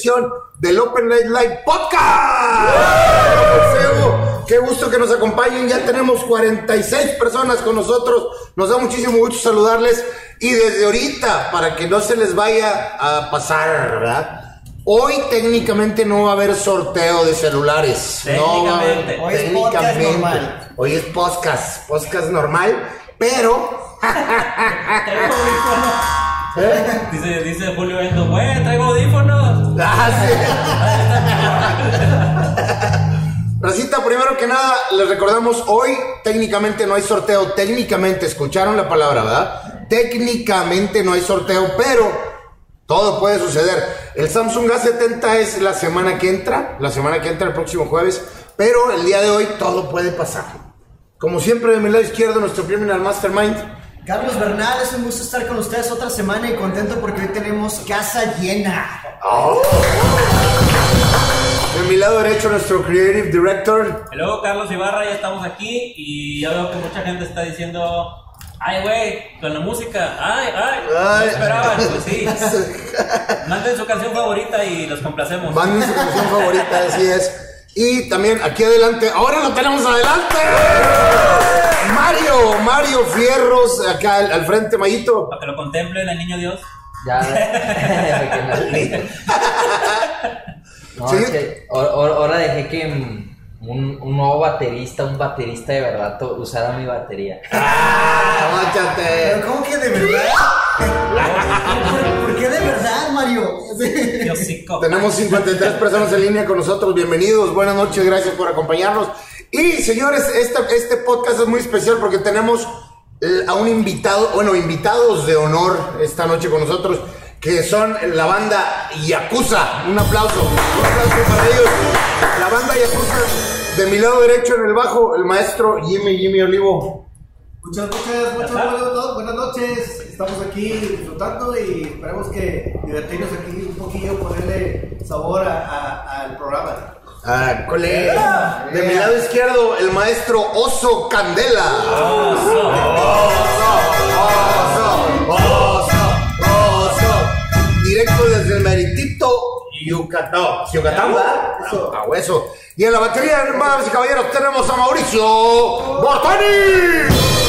edición del Open Night Live Podcast. Qué gusto que nos acompañen. Ya tenemos 46 personas con nosotros. Nos da muchísimo gusto saludarles. Y desde ahorita, para que no se les vaya a pasar, ¿verdad? Hoy técnicamente no va a haber sorteo de celulares. No Técnicamente. Hoy es podcast técnicamente. normal. Hoy es podcast, podcast normal, pero Traigo audífonos. Dice, dice Julio Endo, güey, traigo audífonos. Ah. Racita, primero que nada, les recordamos, hoy técnicamente no hay sorteo, técnicamente, escucharon la palabra, ¿verdad? Técnicamente no hay sorteo, pero todo puede suceder. El Samsung A70 es la semana que entra, la semana que entra el próximo jueves, pero el día de hoy todo puede pasar. Como siempre, de mi lado izquierdo, nuestro Criminal Mastermind. Carlos Bernal, es un gusto estar con ustedes otra semana y contento porque hoy tenemos casa llena. De mi lado derecho, nuestro Creative Director. Y luego Carlos Ibarra, ya estamos aquí y ya veo que mucha gente está diciendo, ay, güey, con la música, ay, ay, no Ay. esperaban, pues sí. Manden su canción favorita y los complacemos. Manden su canción favorita, así es. Y también aquí adelante, ahora lo tenemos adelante. Mario, Mario Fierros, acá al, al frente, Mayito. Para que lo contemplen el niño Dios. Ya. no, Sí. es que ahora dejé que un, un nuevo baterista, un baterista de verdad, usara mi batería. Ah. Pero ¿cómo que de verdad? ¿Por, qué de verdad, Mario? Tenemos 53 personas en línea con nosotros. Bienvenidos, buenas noches, gracias por acompañarnos. Y señores, este, este podcast es muy especial porque tenemos a un invitado, bueno, invitados de honor esta noche con nosotros, que son la banda Yakuza. Un aplauso, un aplauso para ellos. La banda Yakuza, de mi lado derecho en el bajo, el maestro Jimmy Jimmy Olivo. Muchas noches, muchas buenas, buenas noches. Estamos aquí disfrutando y esperemos que divertirnos aquí un poquillo, ponerle sabor al programa. Ah, colega. De mi lado izquierdo, el maestro Oso Candela. Oso, oso, oso. Directo desde el meritito Yucatán. Yucatán, ¿verdad? Eso. A hueso. Y en la batería, hermanos y caballeros, tenemos a Mauricio Bortoni.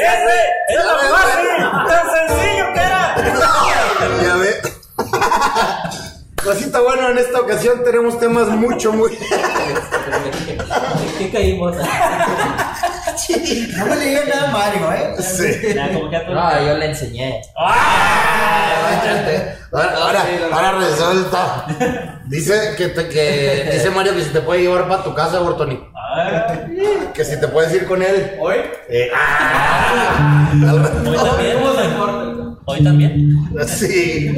¡Ese! ¡Es la Cosita bueno, en esta ocasión tenemos temas mucho, muy. ¿Qué caímos? No me le digan nada a Mario, ¿eh? Sí. Ya, como que a todo- No, yo le enseñé. Ahora, ahora, ahora resulta. Dice que, te- que dice Mario que si te puede llevar para tu casa, Bortoni. Que si te puedes ir con él. Hoy, Eh, ah, al rato. Hoy también. Hoy también. Sí.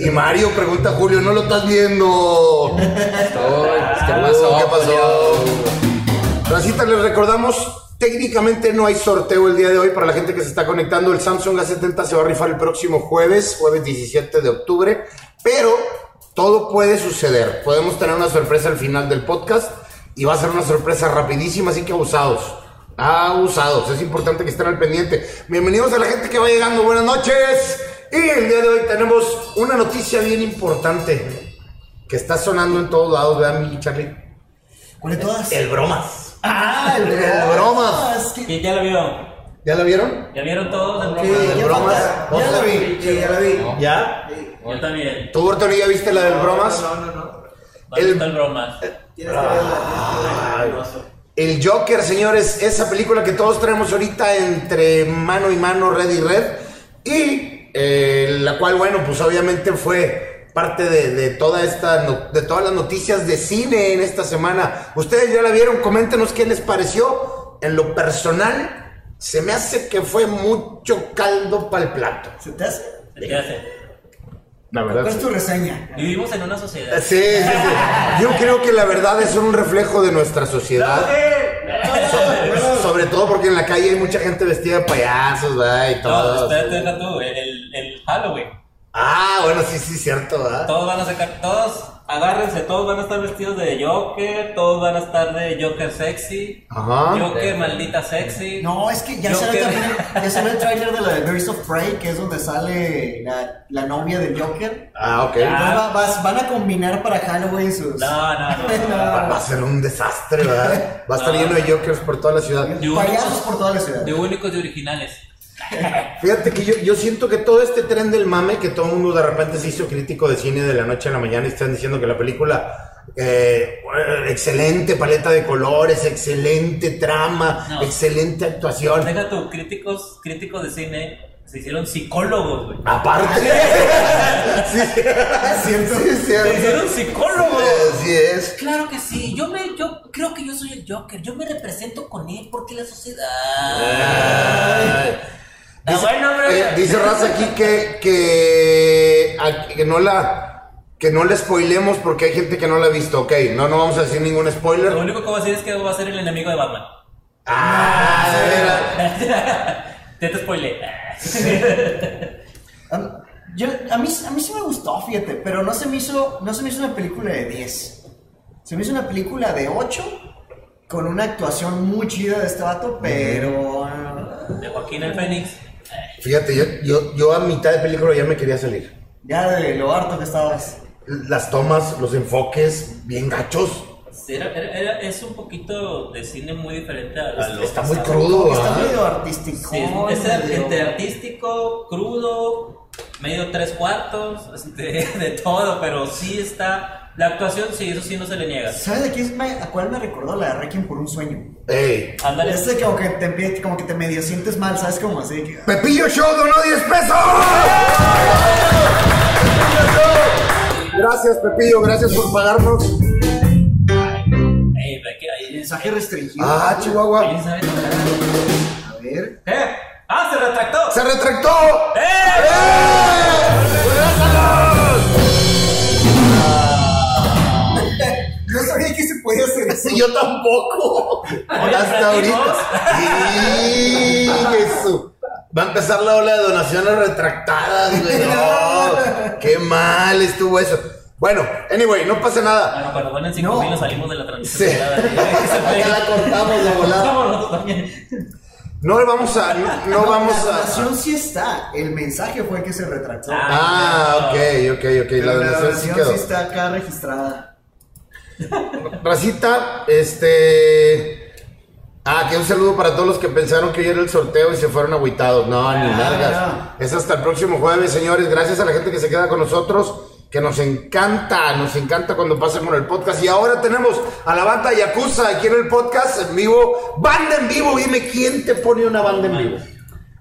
Y Mario pregunta a Julio, ¿no lo estás viendo? Estoy, ¿Qué pasó? ¿Qué pasó? Racita, les recordamos, técnicamente no hay sorteo el día de hoy para la gente que se está conectando. El Samsung A70 se va a rifar el próximo jueves, jueves 17 de octubre, pero todo puede suceder. Podemos tener una sorpresa al final del podcast y va a ser una sorpresa rapidísima, así que abusados. Abusados, es importante que estén al pendiente. Bienvenidos a la gente que va llegando, buenas noches. Y el día de hoy tenemos una noticia bien importante que está sonando en todos lados, ¿verdad, mi Charlie? ¿Cuál de todas? El bromas. Ah, el El bromas. Es que- ¿Y ya lo vieron? ¿Ya la vieron? ¿Ya vieron todos el Sí, bromas. Ya la vi, sí, ya la vi. No. ¿Ya? Yo también. ¿Tú, Bortoni, ya viste la del bromas? No, no, no. ¿Dónde El- está el bromas? Tienes que verla. El Joker, señores, esa película que todos tenemos ahorita entre mano y mano, red y red. Y eh, la cual, bueno, pues obviamente fue parte de, de toda esta de todas las noticias de cine en esta semana. Ustedes ya la vieron, coméntenos qué les pareció. En lo personal, se me hace que fue mucho caldo para el plato. ¿Se te hace? La ¿Cuál es tu reseña? Vivimos en una sociedad. Sí, sí, sí. Yo creo que la verdad es un reflejo de nuestra sociedad. So- sobre todo porque en la calle hay mucha gente vestida de payasos, ¿verdad? Y No, todo. espérate, deja tú. El, el Halloween. Ah, bueno, sí, sí, cierto, ¿verdad? Todos van a sacar, todos, agárrense, todos van a estar vestidos de Joker, todos van a estar de Joker sexy, Ajá. Joker maldita sexy. No, es que ya Joker. salió también, ya salió el trailer de la de Birds of Prey, que es donde sale la, la novia del Joker. Ah, ok. Ah. Va- van a combinar para Halloween sus... No, no, no. Va, va a ser un desastre, ¿verdad? Va a estar No. lleno de jokers por toda la ciudad. De Payasos únicos, por toda la ciudad. de únicos y originales. Fíjate que yo, yo siento que todo este tren del mame, que todo el mundo de repente se hizo crítico de cine de la noche a la mañana y están diciendo que la película, eh, excelente paleta de colores, excelente trama, No. excelente actuación. Deja tú, críticos, críticos de cine se hicieron psicólogos, güey. Aparte, sí, cierto. sí, es Se hicieron psicólogos. Así es. Claro que sí, yo me, yo creo que yo soy el Joker, yo me represento con él porque la sociedad. Ay. Está bueno, hombre. Eh, dice Raza aquí que, que, a- que no la que no le spoilemos porque hay gente que no la ha visto. Ok, no, no vamos a decir ningún Lo spoiler. único que voy a decir es que va a ser el enemigo de Batman. Ah, de veras. Te te spoilé. A, yo, a, mí, a mí sí me gustó, fíjate, pero no se, me hizo, no se me hizo una película de 10. Se me hizo una película de 8 con una actuación muy chida de este vato, pero... ah, De Joaquín el Fénix. Fíjate, yo, yo, yo a mitad de película ya me quería salir. Ya de lo harto que estabas. Las tomas, los enfoques, bien gachos. Era- era- era- es un poquito de cine muy diferente a, a lo Está muy crudo, Está medio artístico. Sí, es, es medio- entre artístico, crudo, medio tres cuartos, este, de todo, pero sí está. La actuación, sí, eso sí no se le niega. ¿Sabes de quién me, a cuál me recordó? La de Requiem por un sueño. Ey. Ándale. Este como que te como que te medio sientes mal, ¿sabes? Como así que... Pepillo Show donó 10 pesos. Gracias, Pepillo, gracias por pagarnos. Ey, ve que ahí- Mensaje restringido. Ah, Chihuahua. A ver. ¿Qué? ¡Ah, se retractó! ¡Se retractó! ¡Eh! No eso. Sí, yo tampoco. Hasta ahorita. Sí, Jesús. Va a empezar la ola de donaciones retractadas, güey. No, qué mal estuvo eso. Bueno, anyway, no pasa nada. Bueno, cuando ponen 5 No. mil nos salimos de la transmisión. Sí. privada. Ya la cortamos de volada. No vamos a, no, no vamos La a. donación sí está. El mensaje fue que se retractó. Ah, ok, ok, ok. La donación sí sí está acá registrada. Racita, este. Ah, que un saludo para todos los que pensaron que hoy era el sorteo y se fueron agüitados. No, ni Ah, nalgas. Es hasta el próximo jueves, señores. Gracias a la gente que se queda con nosotros. Que nos encanta, nos encanta cuando pasan con el podcast. Y ahora tenemos a la banda Yakuza aquí en el podcast en vivo. Banda en vivo, dime quién te pone una banda en vivo.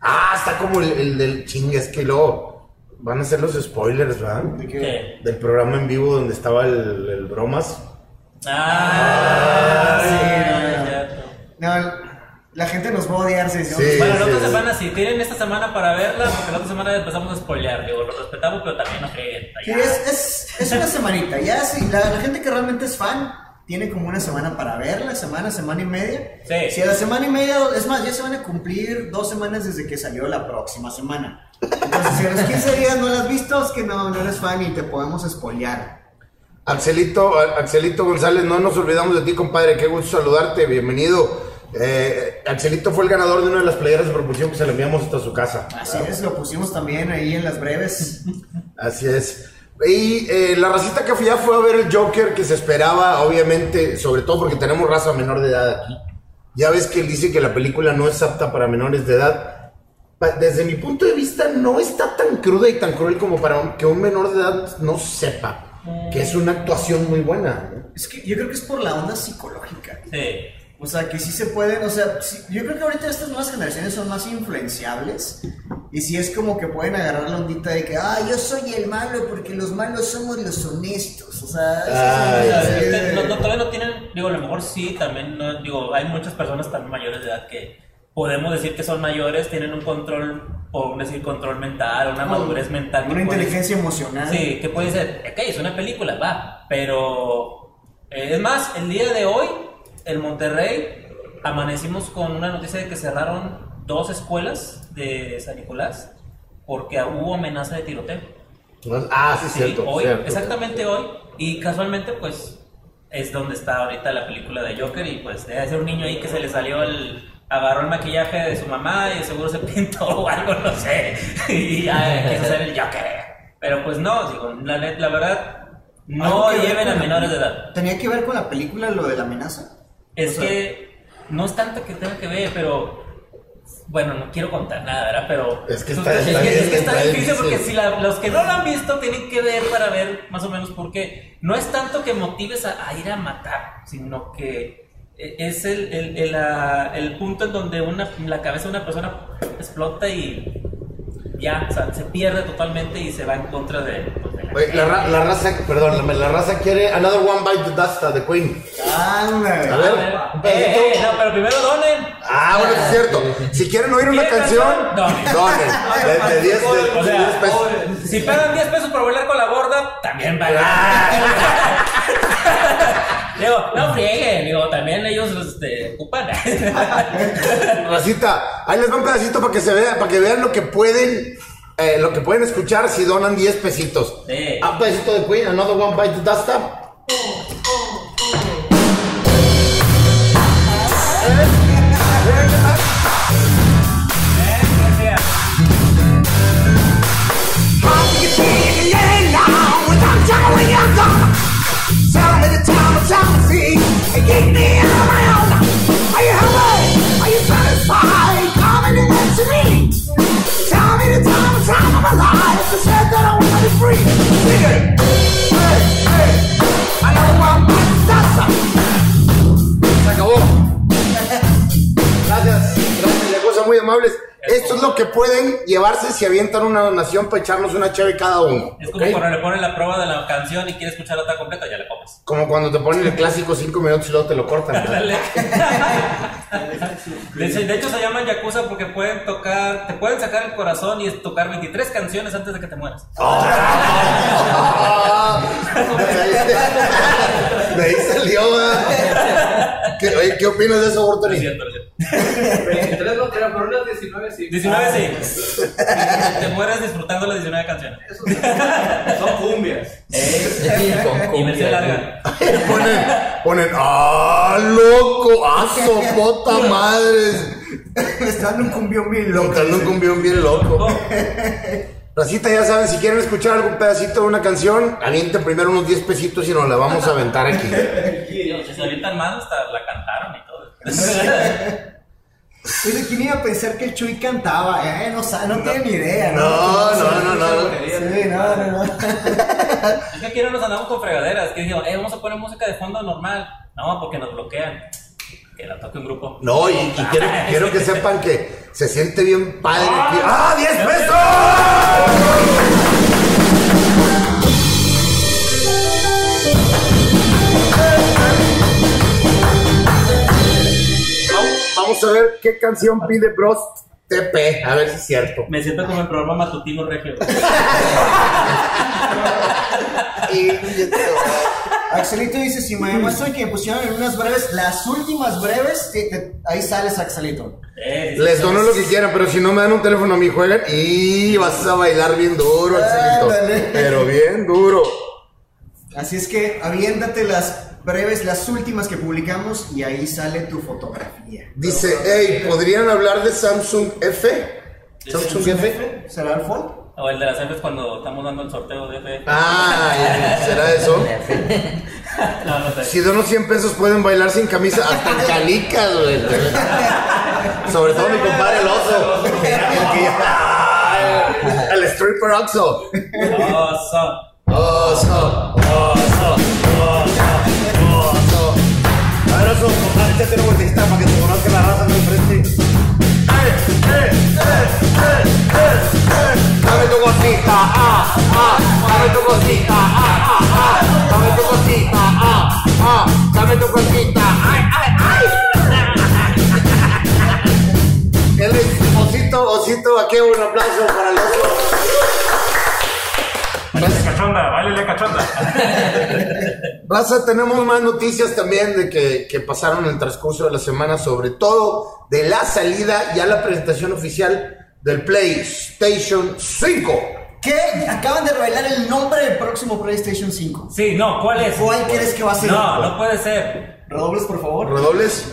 Ah, está como el, el del chingue, es que luego van a ser los spoilers, ¿verdad? ¿Qué? Del programa en vivo donde estaba el, el bromas. Ah, sí, sí, no, no. cierto. No, la gente nos va a odiar si Sí. Bueno, la otra sí. semana, si tienen esta semana para verla, porque la otra semana empezamos a spoilear, digo, lo respetamos, pero también no creen. Sí, es, es, es una semanita. Ya si la, la gente que realmente es fan tiene como una semana para verla, semana, semana y media. Sí. Si a la semana y media, es más, ya se van a cumplir dos semanas desde que salió la próxima semana. Entonces, si a los 15 días no la has visto, es que no, no eres fan y te podemos spoilear. Axelito, Axelito González, no nos olvidamos de ti, compadre. Qué gusto saludarte, bienvenido. Eh, Axelito fue el ganador de una de las playeras de propulsión que se le enviamos hasta su casa. Así es, lo pusimos también ahí en las breves. Así es. Y eh, la racita que fui ya fue a ver el Joker que se esperaba, obviamente, sobre todo porque tenemos raza menor de edad aquí. Ya ves que él dice que la película no es apta para menores de edad. Desde mi punto de vista, no está tan cruda y tan cruel como para que un menor de edad no sepa que es una actuación muy buena. ¿no? Es que yo creo que es por la onda psicológica. Sí. O sea, que sí se pueden, o sea, sí- yo creo que ahorita estas nuevas generaciones son más influenciables y sí es como que pueden agarrar la ondita de que, ah, yo soy el malo porque los malos somos los honestos. O sea, es Este, de- no, no, todavía no tienen, digo, a lo mejor sí, también, no, digo, hay muchas personas también mayores de edad que podemos decir que son mayores, tienen un control, podemos decir control mental, una madurez mental. Una puede- inteligencia emocional. Sí, que puede ser, ok, es una película, va, pero eh, es más, el día de hoy, en Monterrey, amanecimos con una noticia de que cerraron dos escuelas de San Nicolás porque hubo amenaza de tiroteo. Ah, sí, Sí, cierto. hoy, cierto. exactamente hoy. Y casualmente, pues, es donde está ahorita la película de Joker. Y pues, debe ser un niño ahí que se le salió el. Agarró el maquillaje de su mamá y seguro se pintó o algo, no sé. Y ya quiso ser el Joker. Pero pues no, digo, la, la verdad, no ¿Algo que lleven a menores de edad. ¿Tenía que ver con la película lo de la amenaza? Es O sea- que no es tanto que tenga que ver, pero bueno, no quiero contar nada, ¿verdad? Pero Es que es está- que- está es que bien, está está difícil difícil. porque si la- los que no lo han visto tienen que ver para ver más o menos por qué. No es tanto que motives a, a ir a matar, sino que es el, el, el, el punto en donde una, la cabeza de una persona explota y ya, o sea, se pierde totalmente y se va en contra de... pues, de la Oye, la, ra- la raza, perdón, la, la raza quiere Another One Bite the Dust de Queen. Ándale. A ver, eh, eh, no, pero primero donen. Ah, bueno, es cierto. Si quieren oír una ¿Quieren canción, donen. De, de 10 de- O de 10 pesos. si pagan 10 pesos por bailar con la gorda, también pagan. digo, no frieguen, digo, también ellos este, ocupan. Racita, ahí les va un pedacito para que se vea, para que vean lo que pueden, eh, lo que pueden escuchar si donan 10 pesitos. Sí. Ah, un pedacito de Queen, Another One Bite the Dust. town of jealousy and keep me around. Are you happy? Are you satisfied? Come and answer to me. Tell me the time and time of my life. I said that I want to be free. Hey, hey. I know I'm. Se acabó. Gracias. Gracias. Las cosas muy amables. Esto es lo que pueden llevarse si avientan una donación para echarnos una chévere cada uno. Es como cuando le ponen la prueba de la canción y quieres escucharla otra completa, ya le comes. Como cuando te ponen el clásico 5 minutos y luego te lo cortan. De hecho- de hecho, se llaman Yakuza porque pueden tocar, te pueden sacar el corazón y tocar 23 canciones antes de que te mueras. Ah, De ahí salió, ¿verdad? ¿Qué, oye, ¿qué opinas de eso, siento. 23 no pero unas 19 sí. 19 sí. Te mueres disfrutando las 19 canciones. Son cumbias. Y versión larga. Ponen, ponen, ¡ah, loco! ¡Ah, sopota madres! Me está dando un cumbión bien loco. Tocando un cumbión bien loco. Racita, ya saben, si quieren escuchar algún pedacito de una canción, avienten primero unos 10 pesitos y nos la vamos a aventar aquí. Si se avientan más, hasta la cantaron y todo. Oye, ¿quién iba a pensar que el Chuy cantaba? Eh, no, sabe, no tiene ni idea. No, no, no, no. Sí, no, no, no. Es que aquí no nos andamos con fregaderas. Que digo, eh, vamos a poner música de fondo normal. No, porque nos bloquean. Que la toque un grupo. No, y, y quiero, quiero que sepan que se siente bien padre. aquí. ¡Ah, 10 pesos! Vamos- Vamos a ver qué canción pide Bros TP, a ver si es cierto. Me siento como el programa matutino regio. Y- Axelito dice, si me demuestran que me pusieron en unas breves, las últimas breves, te- te- ahí sales, Axelito. Eh, Les dono lo que quieran, pero si no me dan un teléfono a mi juegan y vas a bailar bien duro, Axelito. Ándale. Pero bien duro. Así es que aviéntate las breves, las últimas que publicamos y ahí sale tu fotografía. Dice, hey, ¿podrían hablar de Samsung F? Samsung F. ¿Será el fold? O el de las Fs cuando estamos dando el sorteo de F. Ah, ¿será eso? No, no sé. Si dono 100 pesos pueden bailar sin camisa, hasta en calicas, güey. Sobre todo mi compadre el oso. El, que ya- el stripper Oxo. Oso. Oso, oso, oso, oso. A ver, oso, compadre, échate una vueltita para que te conozca la raza de enfrente. ¡Eh, eh, eh, eh, eh, eh! Dame tu cosita, ah, ah, dame tu cosita, ah, ah, ah, dame tu cosita, ah, ah, dame tu cosita, ay, ay, ay. Él es osito, osito, aquí un aplauso para el oso. Baile cachonda, baile cachonda. Raza, tenemos más noticias también de que, que pasaron en el transcurso de la semana, sobre todo de la salida, ya la presentación oficial del PlayStation 5. Que acaban de revelar el nombre del próximo PlayStation 5. Sí, no, ¿cuál es? ¿Cuál crees que va a ser? No, no puede ser. Redobles, por favor. Redobles.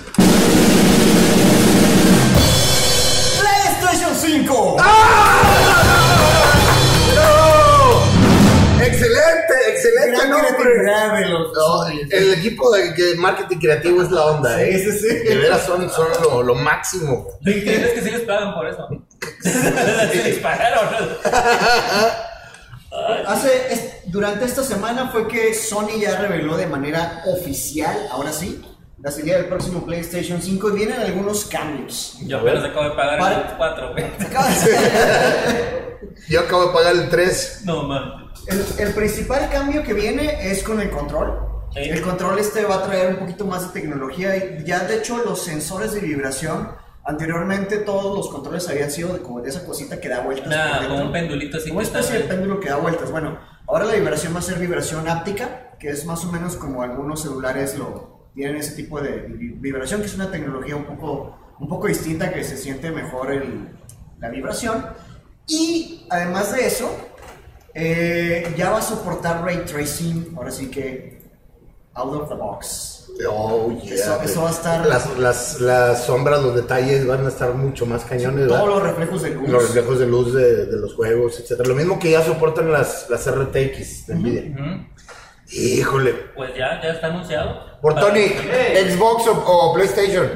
PlayStation 5. ¡No! Excelente, excelente Gran nombre. los No, el equipo de, de marketing creativo es la onda, ¿eh? Sí, sí, sí. De veras son, son lo, lo máximo. Lo increíble es que sí les pagan por eso. Se dispararon. Hace, es- durante esta semana fue que Sony ya reveló de manera oficial, ahora sí, la salida del próximo PlayStation 5 y vienen algunos cambios. Yo apenas acabo de pagar Para- el 4, güey. Acaba de ser- Yo acabo de pagar el 3. No, man. El, el principal cambio que viene es con el control. Sí. El control este va a traer un poquito más de tecnología. y Ya de hecho los sensores de vibración, anteriormente todos los controles habían sido de, como de esa cosita que da vueltas. como un pendulito así Como una especie de péndulo que da vueltas. Bueno, ahora la vibración va a ser vibración áptica, que es más o menos como algunos celulares lo tienen ese tipo de vi- vibración, que es una tecnología un poco, un poco distinta que se siente mejor el- la vibración. Y además de eso, eh, ya va a soportar ray tracing, ahora sí que out of the box. Oh, yeah. Eso- eso va a estar- Las, las, las sombras, los detalles van a estar mucho más cañones, ¿verdad? Todos los reflejos de luz. Los reflejos de luz de, de los juegos, etcétera. Lo mismo que ya soportan las, las RTX de Nvidia. Híjole. Pues ya, ya está anunciado. Por Para- Tony, Xbox o, o PlayStation.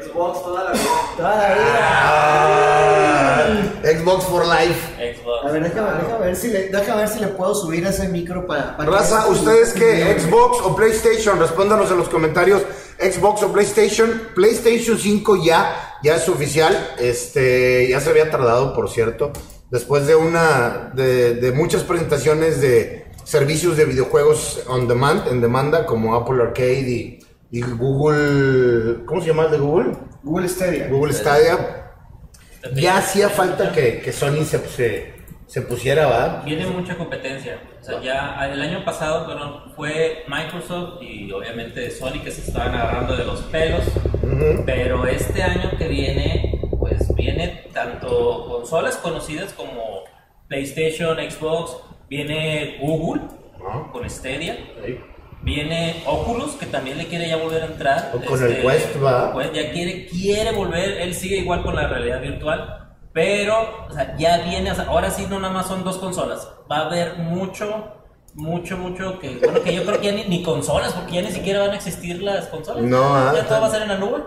Xbox toda la vida. Toda la vida. Ah, Xbox for Life. Xbox. A ver, déjame, déjame ver si le, déjame ver si le puedo subir ese micro para... para Raza, que- ¿ustedes qué? ¿Xbox o PlayStation? Respóndanos en los comentarios. ¿Xbox o PlayStation? PlayStation 5 ya, ya es oficial. Este, ya se había tardado, por cierto. Después de una, de, de muchas presentaciones de servicios de videojuegos on demand, en demanda, como Apple Arcade y, y Google, ¿cómo se llama el de Google? Google Stadia. Google Stadia. Ya hacía falta que, que Sony se, se, se pusiera, ¿verdad? Viene mucha competencia. O sea, ya el año pasado bueno, fue Microsoft y obviamente Sony que se estaban agarrando de los pelos. Pero este año que viene, pues viene tanto consolas conocidas como PlayStation, Xbox, viene Google con Stadia. Viene Oculus, que también le quiere ya volver a entrar. Este, O con el Quest, ¿va? Pues ya quiere, quiere volver, él sigue igual con la realidad virtual, pero o sea, ya viene, o sea, ahora sí no nada más son dos consolas, va a haber mucho, mucho, mucho que, bueno, que yo creo que ya ni, ni consolas, porque ya ni siquiera van a existir las consolas. No, ah, ya todo va a ser en la nube.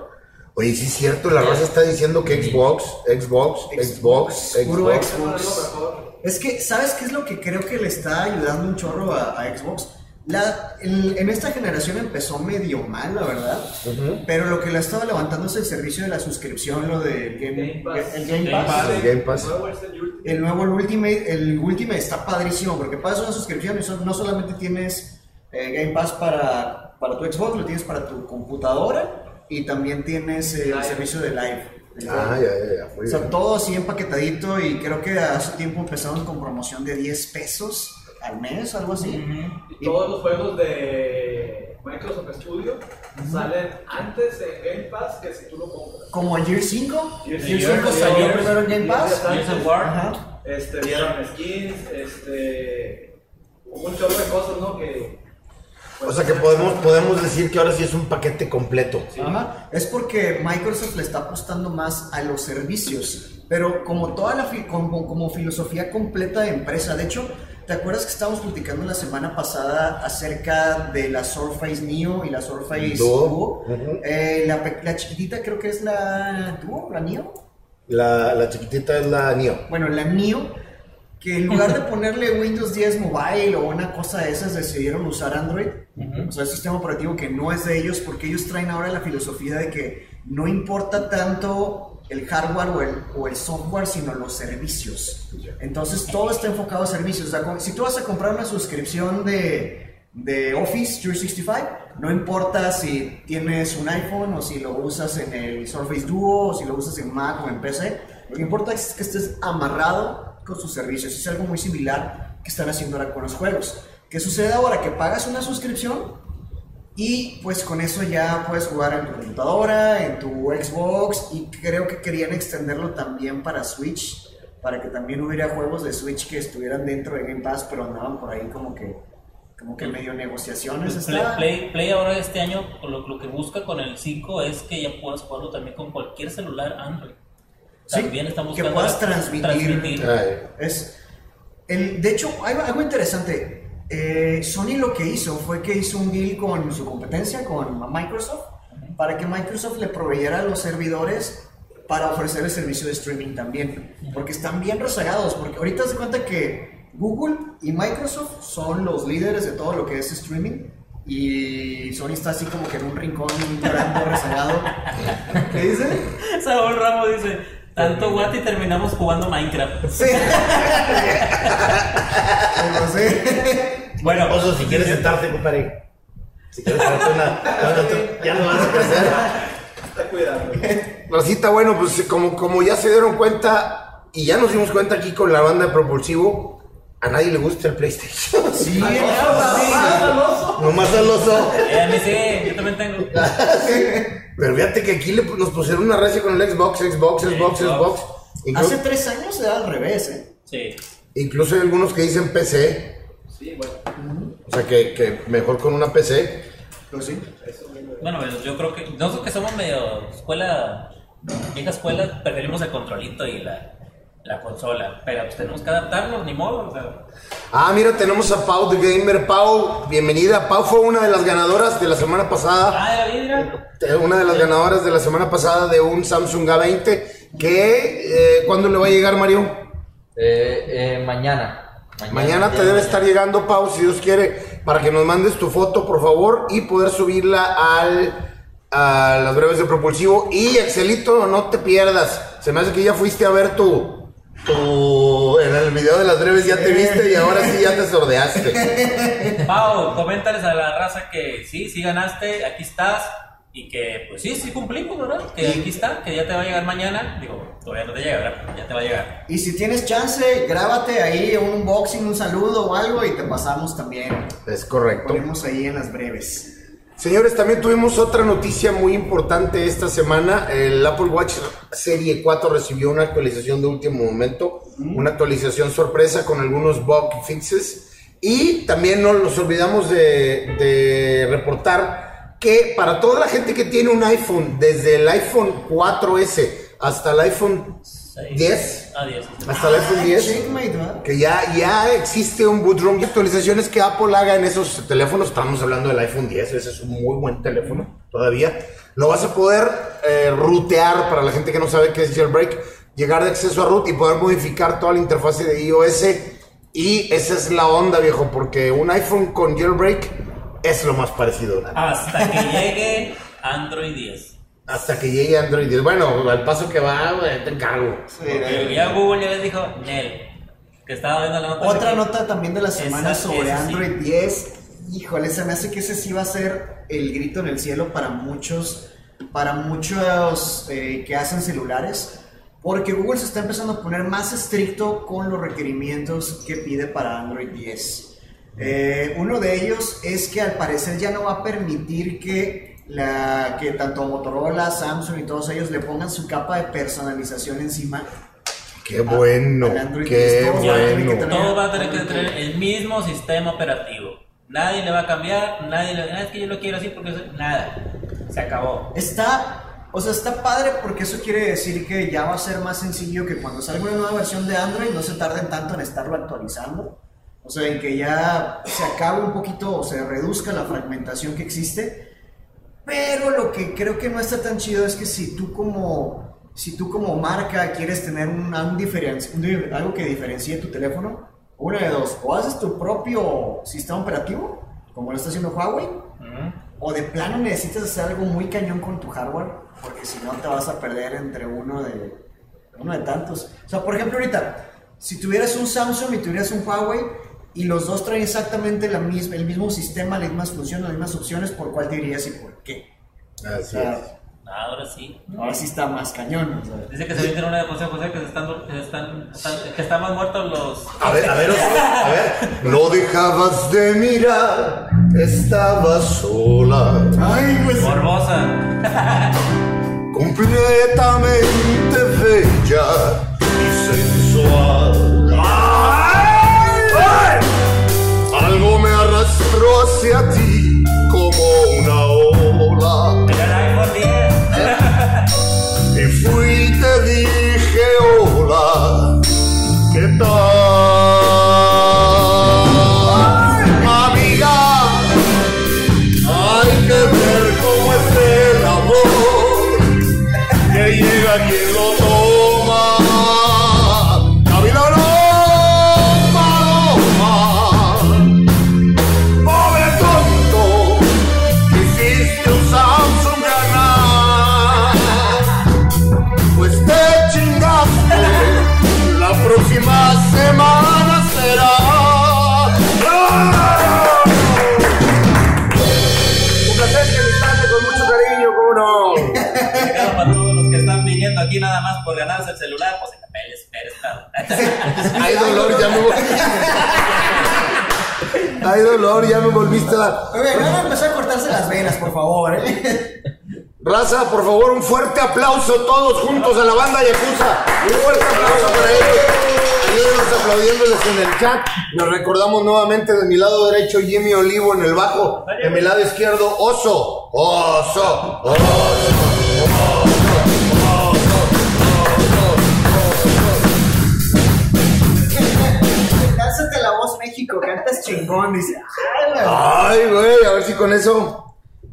Oye, sí es cierto, la raza está diciendo que Xbox, Xbox, Xbox, Puro Xbox. Xbox. Es que, ¿sabes qué es lo que creo que le está ayudando un chorro a, a Xbox? La, el- en esta generación empezó medio mal, la verdad. Pero lo que le ha estado levantando es el servicio de la suscripción, lo de Game, Game Pass. el Game Game Pass. El Game Pass. Nuevo es el último. El nuevo, el Ultimate, el Ultimate está padrísimo porque pagas una suscripción y no solamente tienes eh, Game Pass para, para tu Xbox, lo tienes para tu computadora y también tienes eh, el servicio de live. Ah, ya, ya, ya. Muy O sea, bien. todo así empaquetadito y creo que hace tiempo empezaron con promoción de 10 pesos al mes, algo así. Y todos los juegos de Microsoft Studio salen antes en Game Pass que si tú lo compras. Como el Year 5. Year Year 5 cinco, salió Years- primero en Game Years Pass. de Gears of War. Ajá. Este, vieron skins, este. Un chorro de cosas, ¿no? Que. O sea que podemos, podemos decir que ahora sí es un paquete completo. Ajá. Es porque Microsoft le está apostando más a los servicios, pero como toda la fi- como, como filosofía completa de empresa. De hecho, ¿te acuerdas que estábamos platicando la semana pasada acerca de la Surface Neo y la Surface Duo. Eh, la, chiquitita creo que es la Duo, la Neo. La, la chiquitita es la Neo. Bueno, la Neo, que en lugar de ponerle Windows 10 Mobile o una cosa de esas, decidieron usar Android. O sea, el sistema operativo que no es de ellos, porque ellos traen ahora la filosofía de que no importa tanto el hardware o el, software, sino los servicios. Entonces, todo está enfocado a servicios. Si tú vas a comprar una suscripción de, de Office 365, no importa si tienes un iPhone o si lo usas en el Surface Duo o si lo usas en Mac o en PC, lo que importa es que estés amarrado con sus servicios. Es algo muy similar que están haciendo ahora con los juegos. ¿Qué sucede ahora? Que pagas una suscripción y pues con eso ya puedes jugar en tu computadora, en tu Xbox y creo que querían extenderlo también para Switch para que también hubiera juegos de Switch que estuvieran dentro de Game Pass, pero andaban por ahí como que, como que medio negociaciones. Play, Play- Play ahora este año lo, lo que busca con el 5 es que ya puedas jugarlo también con cualquier celular Android. Sí, También están que buscando puedas transmitir. Es, el, de hecho, hay algo interesante. Eh, Sony lo que hizo fue que hizo un deal con su competencia, con Microsoft, para que Microsoft le proveyera los servidores para ofrecer el servicio de streaming también. Porque están bien rezagados. Porque ahorita se cuenta que Google y Microsoft son los líderes de todo lo que es streaming. Y Sony está así como que en un rincón llorando rezagado. ¿Qué dice? Saúl Ramos dice, tanto guati terminamos jugando Minecraft. Sí. Pero sí. Bueno, Oso, si quieres sentarte, compadre. Si quieres sentarte una, ya lo vas a hacer. Está cuidando. Rosita, bueno, pues como, como ya se dieron cuenta y ya nos dimos cuenta aquí con la banda de Propulsivo, a nadie le gusta el PlayStation. Sí, Nomás al oso. eh, a mí sí, yo también tengo. Pero fíjate que aquí le- nos pusieron una recia con el Xbox, Xbox, Xbox, Xbox. Xbox. Incluso, Hace tres años era al revés, ¿eh? Sí. incluso hay algunos que dicen PC. Sí, bueno. O sea, que, que mejor con una PC. Pues sí. Bueno, pues yo creo que nosotros que somos medio escuela, vieja escuela, preferimos el controlito y la, la consola. Pero pues tenemos que adaptarnos, ni modo. O sea, Ah, mira, tenemos a Pau The Gamer. Pau, bienvenida. Pau fue una de las ganadoras de la semana pasada. ah, ya vi, mira. Eh, Una de las ganadoras de la semana pasada de un Samsung A20. Que, eh, ¿cuándo le va a llegar, Mario? Eh, eh, mañana. Mañana te debe estar llegando, Pau, si Dios quiere, para que nos mandes tu foto, por favor, y poder subirla al, a las breves de propulsivo. Y, Excelito, no te pierdas. Se me hace que ya fuiste a ver tu, tu, en el video de las breves ya te viste y ahora sí ya te sordeaste. Pau, coméntales a la raza que sí, sí ganaste, aquí estás. Y que, pues sí, sí cumplimos, ¿verdad? Que aquí está, que ya te va a llegar mañana. Digo, todavía no te llega, ¿verdad? Pero ya te va a llegar. Y si tienes chance, grábate ahí un unboxing, un saludo o algo y te pasamos también. Es correcto. Ponemos ahí en las breves. Señores, también tuvimos otra noticia muy importante esta semana. El Apple Watch Serie 4 recibió una actualización de último momento, una actualización sorpresa con algunos bug fixes. Y también no nos olvidamos de, de reportar que para toda la gente que tiene un iPhone, desde el iPhone 4S hasta el iPhone Seis. 10, Ah, 10. hasta el iPhone 10, Checkmate, ¿verdad? que ya, ya existe un boot room y actualizaciones que Apple haga en esos teléfonos. Estamos hablando del iPhone 10, ese es un muy buen teléfono todavía. Lo vas a poder eh, rutear para la gente que no sabe qué es jailbreak, llegar de acceso a root y poder modificar toda la interfase de iOS. Y esa es la onda, viejo, porque un iPhone con jailbreak es lo más parecido. Hasta que llegue Android 10. Hasta que llegue Android 10. Bueno, al paso que va, te encargo. Porque ya Google ya les dijo, Nel, que estaba viendo la nota. Otra nota también de la semana Esa- sobre sí. Android 10. Híjole, se me hace que ese sí va a ser el grito en el cielo para muchos, para muchos eh, que hacen celulares. Porque Google se está empezando a poner más estricto con los requerimientos que pide para Android 10. Eh, uno de ellos es que al parecer ya no va a permitir que, la, que tanto Motorola, Samsung y todos ellos le pongan su capa de personalización encima. Qué bueno, qué 10, todos van a tener que bueno. Todo va a tener que tener el mismo sistema operativo. Nadie le va a cambiar, nadie le "Ah, es que yo lo quiero así porque eso-". nada. Se acabó. Está, o sea, está padre porque eso quiere decir que ya va a ser más sencillo que cuando salga una nueva versión de Android no se tarden tanto en estarlo actualizando. O sea, en que ya se acabe un poquito o se reduzca la fragmentación que existe. Pero lo que creo que no está tan chido es que si tú como, si tú como marca quieres tener un, un algo que diferencie tu teléfono, una de dos, o haces tu propio sistema operativo, como lo está haciendo Huawei, Ujú. o de plano necesitas hacer algo muy cañón con tu hardware, porque si no te vas a perder entre uno de, uno de tantos. O sea, por ejemplo, ahorita, si tuvieras un Samsung y tuvieras un Huawei, y los dos traen exactamente la misma, el mismo sistema, las mismas funciones, las mismas opciones, ¿por cuál te dirías y por qué? O Así es. Ahora sí. ahora sí está más cañón. o sea. Dice que se vendieron una de José José que se están, se están, están- que están más muertos los. A ver, a ver, a ver. No dejabas de mirar, estaba sola, Ay, pues. Morbosa. completamente bella y sensual. roce a ti como una Hay dolor, ya me volviste. Hay dolor, ya me volviste a... Oye, no empezó a cortarse las venas, por favor, ¿eh? Raza, por favor, un fuerte aplauso todos juntos a la banda Yakuza. Un fuerte aplauso para ellos. Ayúdenos aplaudiéndoles en el chat. Nos recordamos nuevamente de mi lado derecho Jimmy Olivo en el bajo. De mi lado izquierdo Oso. Oso. Oso. Cantas chingón, dice. Ay, güey. A ver si con eso.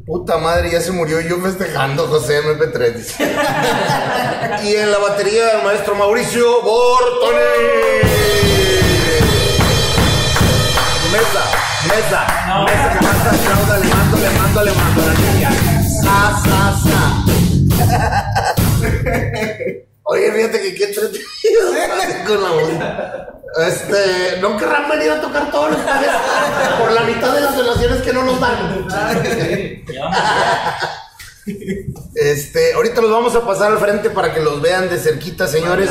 Puta madre, ya se murió yo festejando José MP3. dice. y en la batería el maestro Mauricio Bortoni. Mesa, mesa, mesa, mesa, aplauda, le mando, le mando, le mando a la niña. Sa, sa, sa. Oye, fíjate que qué entretenido con la voz. Este, no querrán venir a tocar todos los jueves por la mitad de las donaciones que no nos dan. Este, ahorita los vamos a pasar al frente para que los vean de cerquita, señores.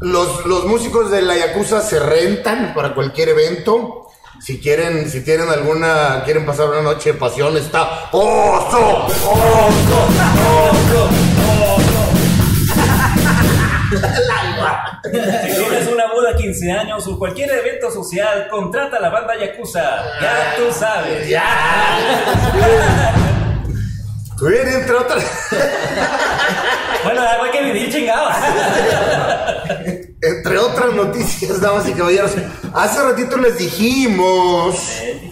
Los, los músicos de la Yakuza se rentan para cualquier evento. Si quieren, si tienen alguna, quieren pasar una noche de pasión, está oso, oso, oso, Si tienes una boda, 15 años o cualquier evento social, contrata a la banda Yakuza. Ya tú sabes. Ya. Twitter, entre otras. Bueno, algo hay que vivir chingado. Entre otras noticias, damas y caballeros, hace ratito les dijimos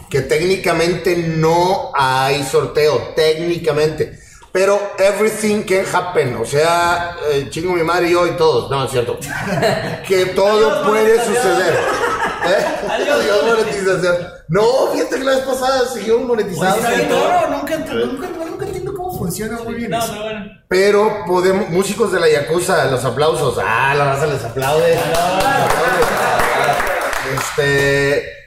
que técnicamente no hay sorteo, técnicamente. Pero everything can happen, o sea, eh, chingo mi madre y yo y todos, no, es cierto. Que todo Adiós, puede adiós. suceder. ¿Eh? Adiós. Adiós, monetización. No, fíjate que la vez pasada seguimos monetizados. Bien, todo. no, no, nunca, nunca, nunca entiendo cómo funciona muy bien No, eso. pero bueno. Pero podemos, músicos de la Yakuza, los aplausos. Ah, la raza les aplaude. Este.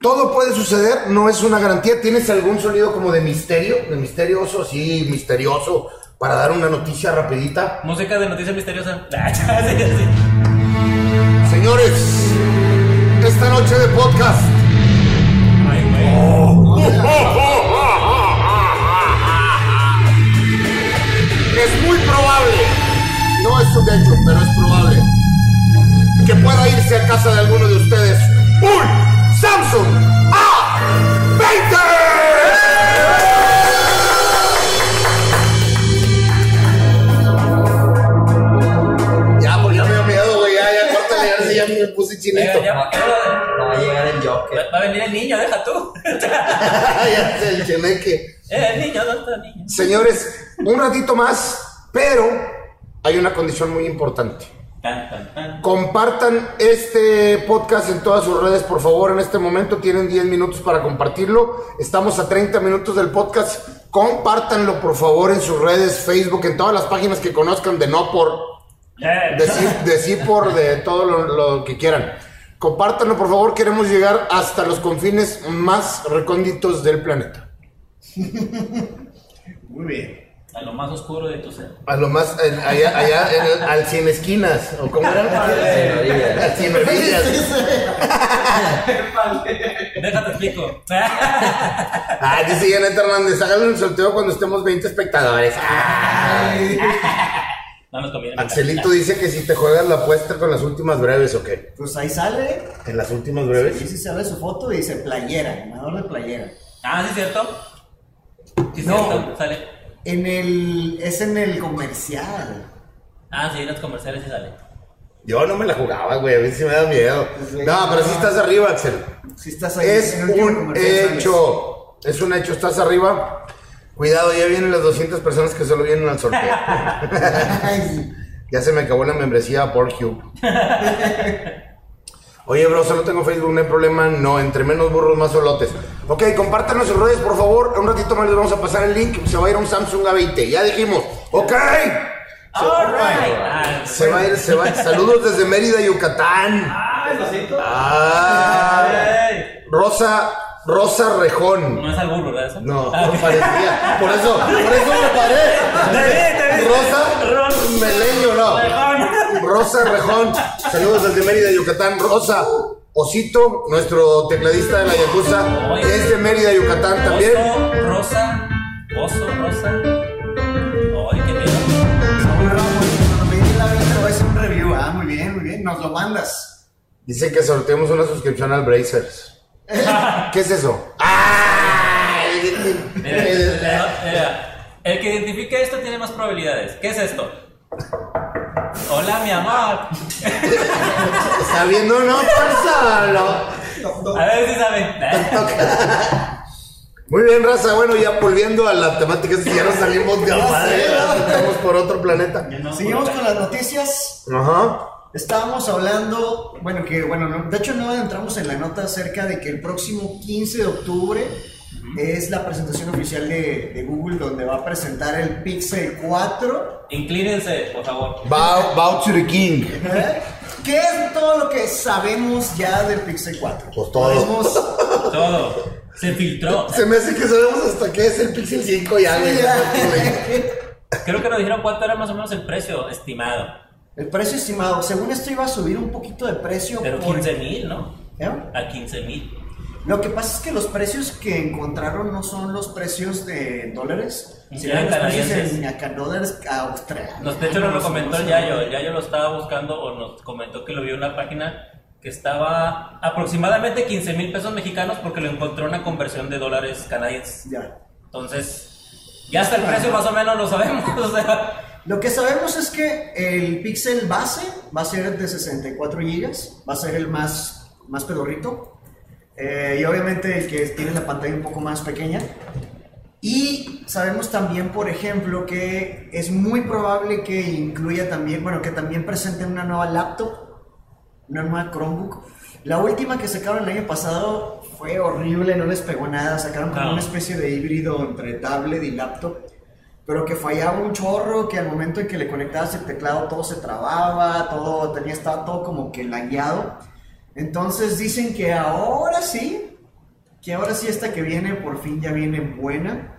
Todo puede suceder, no es una garantía. ¿Tienes algún sonido como de misterio? De misterioso, sí, misterioso. Para dar una noticia rapidita. Música de noticia misteriosa. Señores, esta noche de podcast. Ay, güey. Es muy probable, no es un hecho, pero es probable, que pueda irse a casa de alguno de ustedes un Samsung A20. Ya, pues ya me dio miedo, güey, ya, ya, córtale, ya, ya me puse chinito. No va a llegar el Joker. Va a venir el niño, deja tú. ya sé, el cheneque. Eh, el niño, ¿dónde está el niño? Señores, un ratito más, pero hay una condición muy importante. Tan, tan, tan. Compartan este podcast en todas sus redes, por favor. En este momento tienen 10 minutos para compartirlo. Estamos a 30 minutos del podcast. Compártanlo, por favor, en sus redes, Facebook, en todas las páginas que conozcan de no por, de sí, de sí por, de todo lo, lo que quieran. Compártanlo, por favor. Queremos llegar hasta los confines más recónditos del planeta. Muy bien. A lo más oscuro de tu ser. A lo más, en- allá, allá en el- al cien esquinas, o como era Cien orillas. Al cien orillas. Déjate explico. Ah, dice Janet Hernández, háganlo un sorteo cuando estemos 20 espectadores. Ay. No, No nos conviene. Axelito dice que si te juegas la apuesta con las últimas breves o qué. Pues ahí sale, En las últimas breves. y si sale su foto y dice playera, ganador de playera. Ah, sí, es cierto. Sí, No. cierto. Sale. En el, es en el comercial. Ah, sí, en los comerciales sí sale. Yo no me la jugaba, güey. A mí sí me da miedo. No, pero sí estás arriba, Axel. Si estás ahí Es un sales. hecho. Es un hecho. Estás arriba. Cuidado, ya vienen las 200 personas que solo vienen al sorteo. Ya se me acabó la membresía a Pornhub. Oye, bro, solo tengo Facebook, no hay problema. No, entre menos burros, más solotes. Ok, compártanos sus redes, por favor. Un ratito más les vamos a pasar el link. Se va a ir a un Samsung A20. Ya dijimos. Ok. Alright. Ah, Se va a ir, se va a ir. Saludos desde Mérida, Yucatán. ¡Ay, lo siento! Ah. Rosa, Rosa Rejón. No es al burro, ¿verdad? No, Ah, no parecía. Por eso, por eso me paré. Te vi, te vi. Rosa, Rosa. Meleño, no. Rejón. Rosa Rejón. Saludos desde Mérida, Yucatán. Rosa, Osito, nuestro tecladista de la Yakuza, Oye. es de Mérida, Yucatán también. Oso, rosa. Oso, rosa. Ay, qué miedo. Saúl Ramos, cuando me di la vida voy a hacer un review. Ah, muy bien, muy bien. Nos lo mandas. Dice que sorteemos una suscripción al Brazers. ¿Qué es eso? ¡Ay! Mira, mira, mira. El que identifique esto tiene más probabilidades. ¿Qué es esto? Hola, mi amor. Está viendo, no, por solo. A ver si saben. Muy bien, raza. Bueno, ya volviendo a la temática, si ya nos salimos de madre, estamos por otro planeta. Seguimos con las noticias. Ajá. Estábamos hablando, bueno, que, bueno, no- de hecho no entramos en la nota acerca de que el próximo 15 de octubre es la presentación oficial de, de Google donde va a presentar el Pixel 4. Inclínense, por favor. Bow, bow to the king. ¿eh? ¿Qué es todo lo que sabemos ya del Pixel 4? Pues todo. Sabemos- Todo. Se filtró. Se me hace que sabemos hasta qué es el Pixel 5 ya. Creo que nos dijeron cuánto era más o menos el precio estimado. el precio estimado, según esto iba a subir un poquito de precio. Pero por- 15 mil, ¿no? ¿Eh? A 15 mil. Lo que pasa es que los precios que encontraron no son los precios de dólares, sino los precios en acá, dólares australianos. Nos, de hecho, nos lo comentó el Yayo. El Yayo lo estaba buscando o nos comentó que lo vio en una página que estaba aproximadamente 15 mil pesos mexicanos porque lo encontró en una conversión de dólares canadienses. Ya. Entonces, ya hasta el precio más o menos lo sabemos. O sea, Lo que sabemos es que el Pixel base va a ser de 64 GB, va a ser el más, más pedorrito. Eh, y obviamente el que tiene la pantalla un poco más pequeña. Y sabemos también, por ejemplo, que es muy probable que incluya también, bueno, que también presenten una nueva laptop, una nueva Chromebook. La última que sacaron el año pasado fue horrible, no les pegó nada, sacaron como No. una especie de híbrido entre tablet y laptop, pero que fallaba un chorro, que al momento en que le conectabas el teclado todo se trababa, todo tenía, estaba todo como que lagueado. Entonces dicen que ahora sí, que ahora sí esta que viene por fin ya viene buena.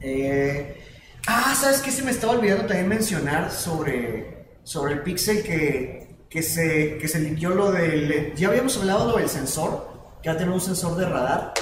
Eh, ah, ¿sabes qué? Se me estaba olvidando también mencionar sobre, sobre el Pixel que, que, se, que se lo del... Ya habíamos hablado lo del sensor, que va a tener un sensor de radar.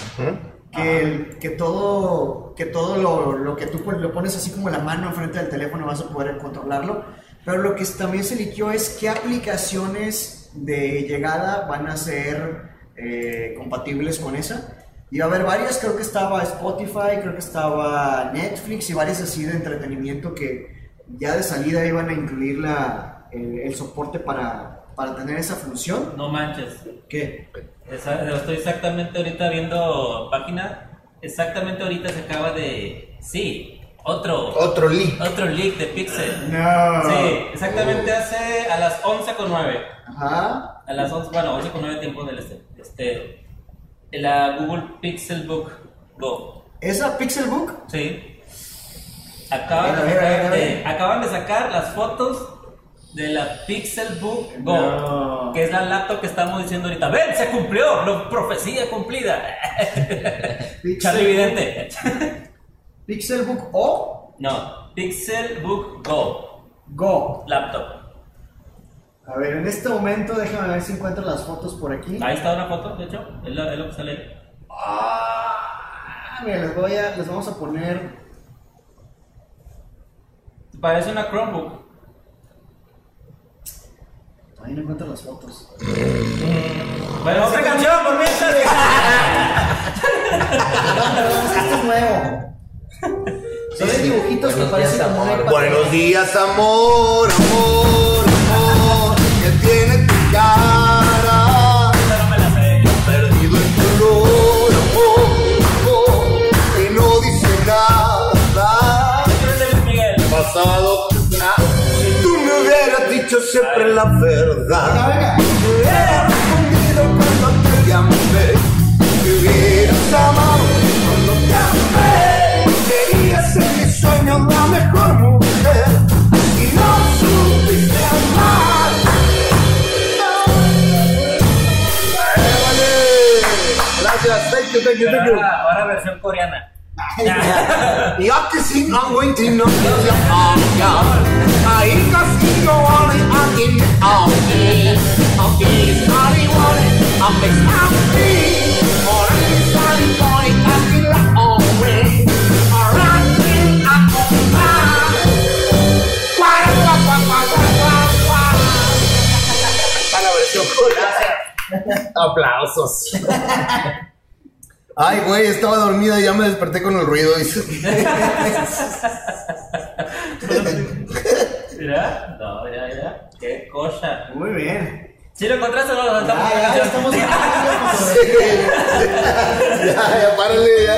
Que, el- que todo, que todo lo, lo que tú lo pones así como la mano enfrente del teléfono vas a poder controlarlo. Pero lo que también se liqueó es qué aplicaciones de llegada van a ser eh, compatibles con esa. Y va a haber varias, creo que estaba Spotify, creo que estaba Netflix y varias así de entretenimiento que ya de salida iban a incluir la, el, el soporte para, para tener esa función. no manches. ¿Qué? Estoy exactamente ahorita viendo página. Exactamente ahorita se acaba de. Sí, otro. Otro leak. Otro leak de Pixel. No. Sí, exactamente hace a las 11.09. Ajá. A las 11, bueno, 11.09 tiempo del este. Este. La Google Pixelbook Go. ¿Esa Pixelbook? Sí. Acaban, A de ver, a ver, sacar, a ver. de- acaban de sacar las fotos de la Pixelbook Go. No. Que es la laptop que estamos diciendo ahorita. ¡Ven! ¡Se cumplió! ¡Lo, profecía cumplida! Charlie Vidente. Pixelbook O No, Pixelbook Go. Go. Laptop. A ver, en este momento déjame ver si encuentro las fotos por aquí. Ahí está una foto, de hecho. Es lo, es lo que sale. Ah, mira, les voy a, les vamos a poner. Parece una Chromebook. Ahí no encuentro las fotos. Bueno, otra canción por mientras. Esto es nuevo. Son de dibujitos que Buenos parecen como amor. Buenos días, amor, amor, amor, que tiene tu cara. Esta no me la sé. Perdido el color, amor, amor, que no dice nada. Pasado, ah, si tú me hubieras dicho siempre la verdad. Me hubieras respondido cuando te llamé. Me hubieras amado cuando te amé. Sueño, la mejor mujer. Y no supiste amar. Eh, vale. Gracias, thank you, thank you, thank you. Ahora, ahora versión coreana. Jag que sing I'm going to know you are young. I you it, it. I'm feeling sorry, want it, I'm mixed up me. Aplausos. Ay, güey, estaba dormida y ya me desperté con el ruido. Mira, no, ya, ya. Qué cosa. Muy bien. Si lo encontraste, no lo Ya, saltamos. ya, estamos viendo, ya, ya, párale, ya.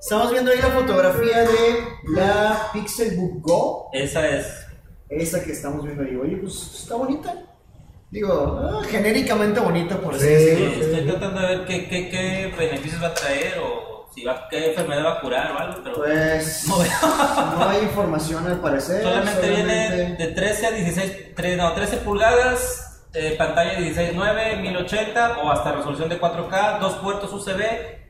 estamos viendo ahí la fotografía de la Pixelbook Go. Esa es. Esa que estamos viendo ahí. Oye, pues está bonita. Digo, ah, genéricamente bonita por Sí. decirlo. Sí, estoy tratando de ver qué, qué, qué beneficios va a traer o si va, qué enfermedad va a curar o algo, pero Pues No veo. no hay información al parecer. solamente viene de 13 a 16, tre- no, 13 pulgadas, eh, pantalla 16.9, 1080 o hasta resolución de 4K, dos puertos USB,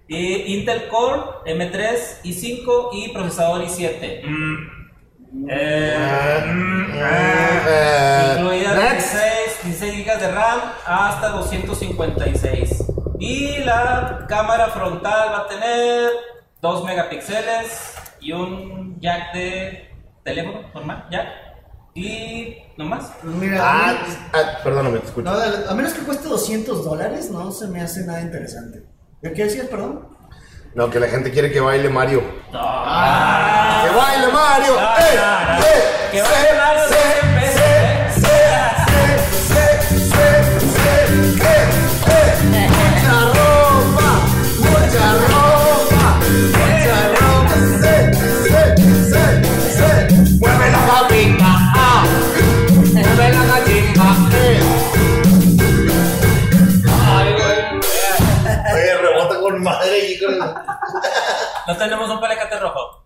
y Intel Core M3 i5 y procesador i7. Mm. Eh, mm. Eh, Incluida next. 16, 16 GB de RAM hasta 256. Y la cámara frontal va a tener 2 megapíxeles y un jack de teléfono normal, jack. Y no más. Pues mira, Ah, ah, perdóname, te escucho. no, a menos que cueste 200 dólares, no se me hace nada interesante. ¿Qué decías, perdón? No, que la gente quiere que baile Mario. Ah, ¡Que baile Mario! Ah, ¡Eh! ¡Eh! que baile Mario, No tenemos un palecate rojo.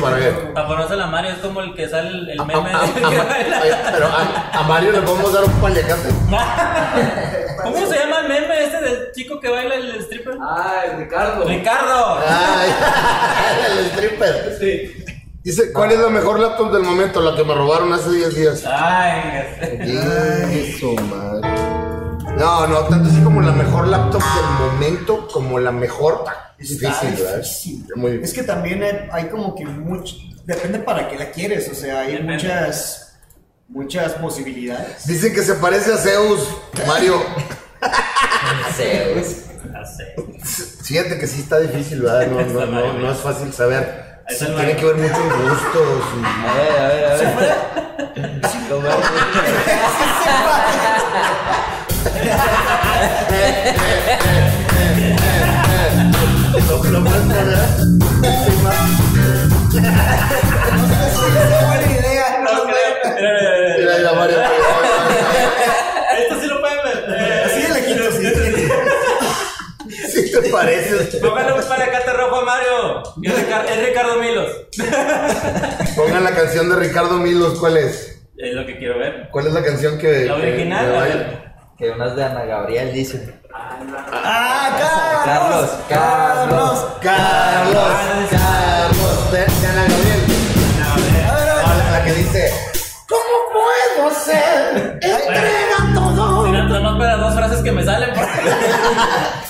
Para ver. Para ponerse la Mario es como el que sale el, el A- meme a- a- oye, pero a, a Mario le podemos dar un paliacate. ¿Cómo se llama el meme este del chico que baila el stripper? Ay, Ricardo. Ricardo. Ay, el stripper. Sí. Dice, ¿cuál es la mejor laptop del momento? La que me robaron hace 10 días. Ay, Ay, su madre. No, no, tanto así como la mejor laptop del momento, como la mejor. Es Está difícil, ¿verdad? difícil. Muy Es difícil. que también hay, hay como que mucho. Depende para qué la quieres, o sea, hay Depende. muchas. Muchas posibilidades. Dicen que se parece a Zeus, Mario. Zeus. Fíjate que sí está difícil, ¿verdad? No, no, no, no es fácil saber. Sí, tiene que ver mucho en gustos. y- A ver, a ver, a ver. ¿Cómo es? Lo, lo puedes poner encima. buena idea, No creo. Mira, mira, Mario. Esto sí lo pueden ver. Así de lejitos, sí. Sí te parece. Póngale un palecate rojo a Mario. Es Ricardo, es Milos. Pongan la canción de Ricardo Milos, ¿cuál es? Es lo que quiero ver. ¿Cuál es la canción que... La que- original. Que a ver. Unas de Ana Gabriel dicen. ¡Ah, Carlos! Carlos, Carlos, Carlos, de, de Ana Gabriel. No, la, la que dice, ¿cómo puedo ser? Entrega Mira, nomás para dos frases que me salen.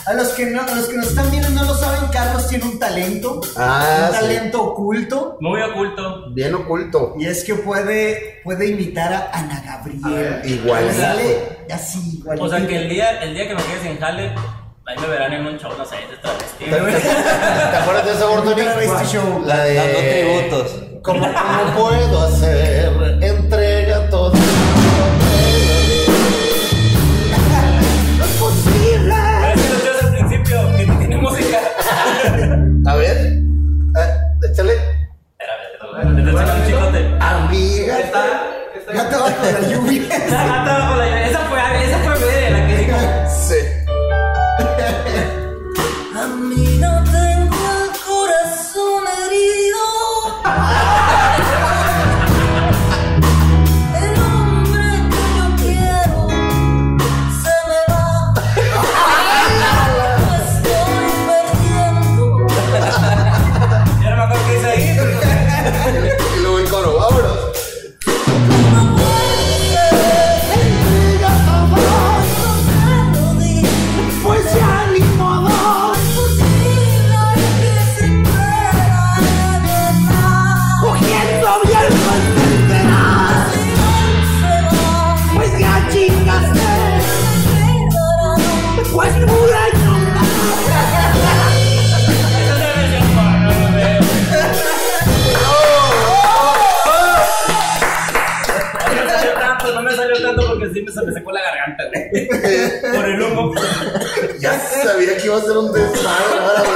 A los que no, a los que nos están viendo y no lo saben, Carlos tiene un talento. Ah, un sí. talento oculto. Muy oculto. Bien oculto. Y es que puede, puede imitar a Ana Gabriel. Igual. Le sale así, igualito. O sea que el día, el día que me quedes en jale, ahí me verán en un show, no sé, de travesti. ¿Te acuerdas de Bortoni? La de. Dando tributos. ¿Cómo, cómo puedo hacer? Bajo la lluvia. Está bajo la lluvia. Esa fue, esa fue sabía que iba a ser un desmadre. ahora, güey.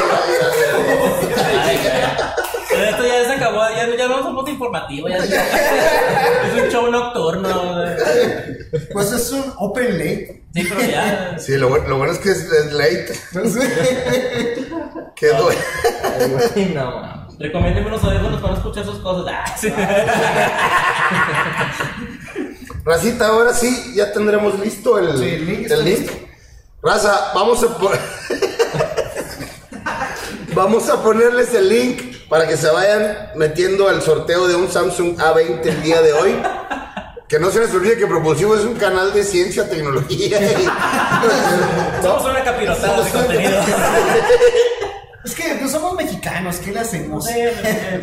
Ay, güey. Pero esto ya se acabó, ya, ya no somos informativos. Ya, es un show nocturno. Pues es un open late. Sí, pero ya. Sí, lo, bu- lo bueno es que es, es late. No sé. Qué due- Ay, güey, no mames. Recomiéndeme unos audífonos para no escuchar sus cosas. Ah, sí. Racita, ahora sí, ya tendremos listo el, Sí, el link está el link. listo. Raza, vamos a po- Vamos a ponerles el link para que se vayan metiendo al sorteo de un Samsung A20 el día de hoy. Que no se les olvide que Propulsivo es un canal de ciencia, tecnología y... Somos una capirotada de contenido. Es que pues somos mexicanos, ¿qué le hacemos?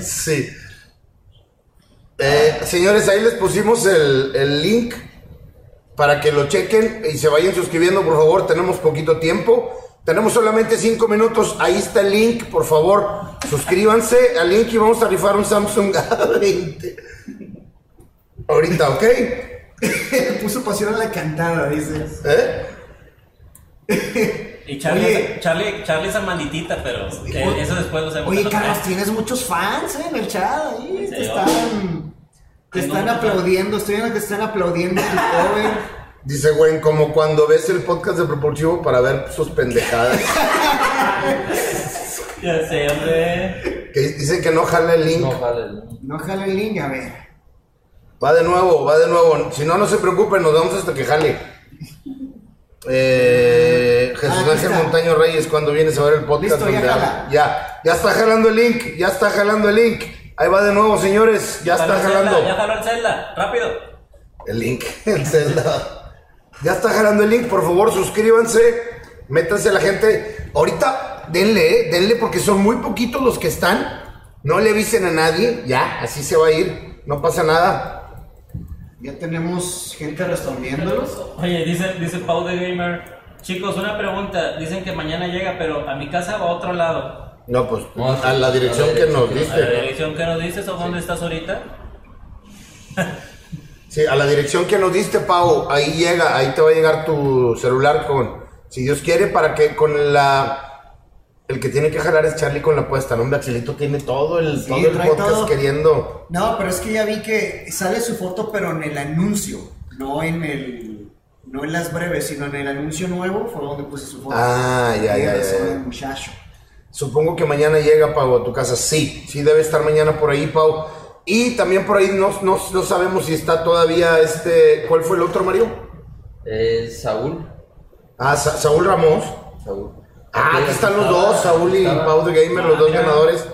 Sí. Eh, señores, ahí les pusimos el, el link para que lo chequen y se vayan suscribiendo, por favor. Tenemos poquito tiempo. Tenemos solamente 5 minutos. Ahí está el link, por favor. Suscríbanse al link y vamos a rifar un Samsung A20. Ahorita, ¿ok? Puso pasión a la cantada, dices. ¿Eh? Y Charlie, Oye. Charlie, Charlie es amanditita, pero eh, eso después lo hacemos. Oye, Carlos, vez. tienes muchos fans eh, en el chat ahí. Te están, te están aplaudiendo. Estoy viendo que están aplaudiendo tu cover. Dice Gwen, como cuando ves el podcast de Propulsivo para ver sus pendejadas. Ya sé, hombre. Que dice que no jala el link. No, vale. No jala el link, a ver. Va de nuevo, va de nuevo. Si no, no se preocupen, nos vamos hasta que jale. Eh, Jesús Ah, aquí Ángel. Montaño Reyes, cuando vienes a ver el podcast. Listo, jala. ya, ya está jalando el link, ya está jalando el link. Ahí va de nuevo, señores, ya está Zelda, jalando Ya jaló el Zelda, rápido. el link. El Zelda. Ya está jalando el link, por favor, suscríbanse, métanse la gente. Ahorita, denle, eh, denle, porque son muy poquitos los que están. No le avisen a nadie, ya, así se va a ir, no pasa nada. Ya tenemos gente respondiéndolos. Oye, dice, dice Pau de Gamer. Chicos, una pregunta. Dicen que mañana llega, pero a mi casa o a otro lado. No, pues No, a la dirección a la que nos dirección ¿A la diste. dirección que nos dices o dónde estás ahorita? Sí, a la dirección que nos diste, Pau, ahí llega, ahí te va a llegar tu celular con, si Dios quiere, para que con la... El que tiene que jalar es Charlie con la apuesta, ¿no? Hombre, Axelito tiene todo el, Sí, todo el podcast todo. queriendo... No, pero es que ya vi que sale su foto, pero en el anuncio, no en el. No en las breves, sino en el anuncio nuevo fue donde puse su foto. Ah, ya, Tiene ya, ya. el muchacho. Supongo que mañana llega, Pau, a tu casa. Sí, sí debe estar mañana por ahí, Pau. Y también por ahí no, no, no sabemos si está todavía este... ¿Cuál fue el otro, Mario? Eh, Saúl. Ah, Sa- Saúl Ramos. Saúl. Ah, aquí están los dos, Saúl y Pau de Gamer, los dos mira. ganadores.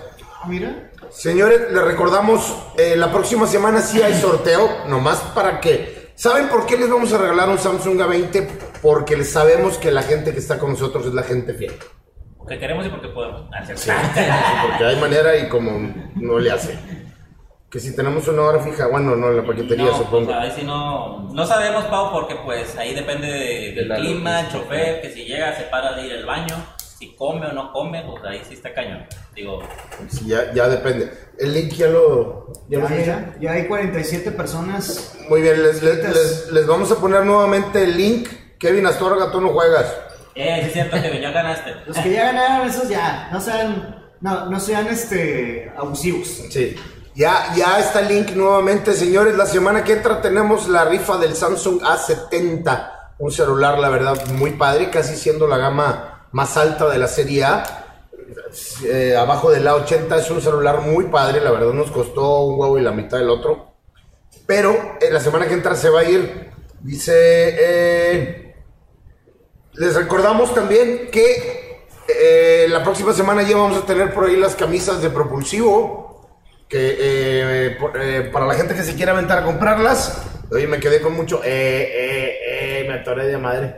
Mira. Señores, les recordamos, eh, la próxima semana sí hay sorteo, nomás para que... ¿Saben por qué les vamos a regalar un Samsung A20? porque sabemos que la gente que está con nosotros es la gente fiel. Porque queremos y porque podemos. Ah. Sí, porque hay manera y como no le hace. Que si tenemos una hora fija, bueno, no, en la paquetería No, supongo. pues, ahí sí no, no sabemos, Pau, porque pues ahí depende de- del la clima, el chofer, que si llega se para de ir al baño, si come o no come, pues ahí sí está cañón. Digo, Sí, ya, ya depende. El link ya lo... Ya Ya, ya, ya hay 47 personas. Muy bien, les, les- les- les vamos a poner nuevamente el link. Kevin Astorga, tú no juegas. Eh, sí es cierto que ya ganaste. Los que ya ganaron, esos ya. No sean, no, no sean este, abusivos. Sí. Ya, ya está el link nuevamente, señores. La semana que entra tenemos la rifa del Samsung A70. Un celular, la verdad, muy padre, casi siendo la gama más alta de la serie A. Eh, abajo del A80 es un celular muy padre, la verdad nos costó un huevo y la mitad del otro. Pero en la semana que entra se va a ir. Dice. eh, les recordamos también que eh, la próxima semana ya vamos a tener por ahí las camisas de propulsivo. Que eh, por- eh, para la gente que se quiera aventar a comprarlas. Oye, me quedé con mucho. Eh, eh, eh, me atoré de madre.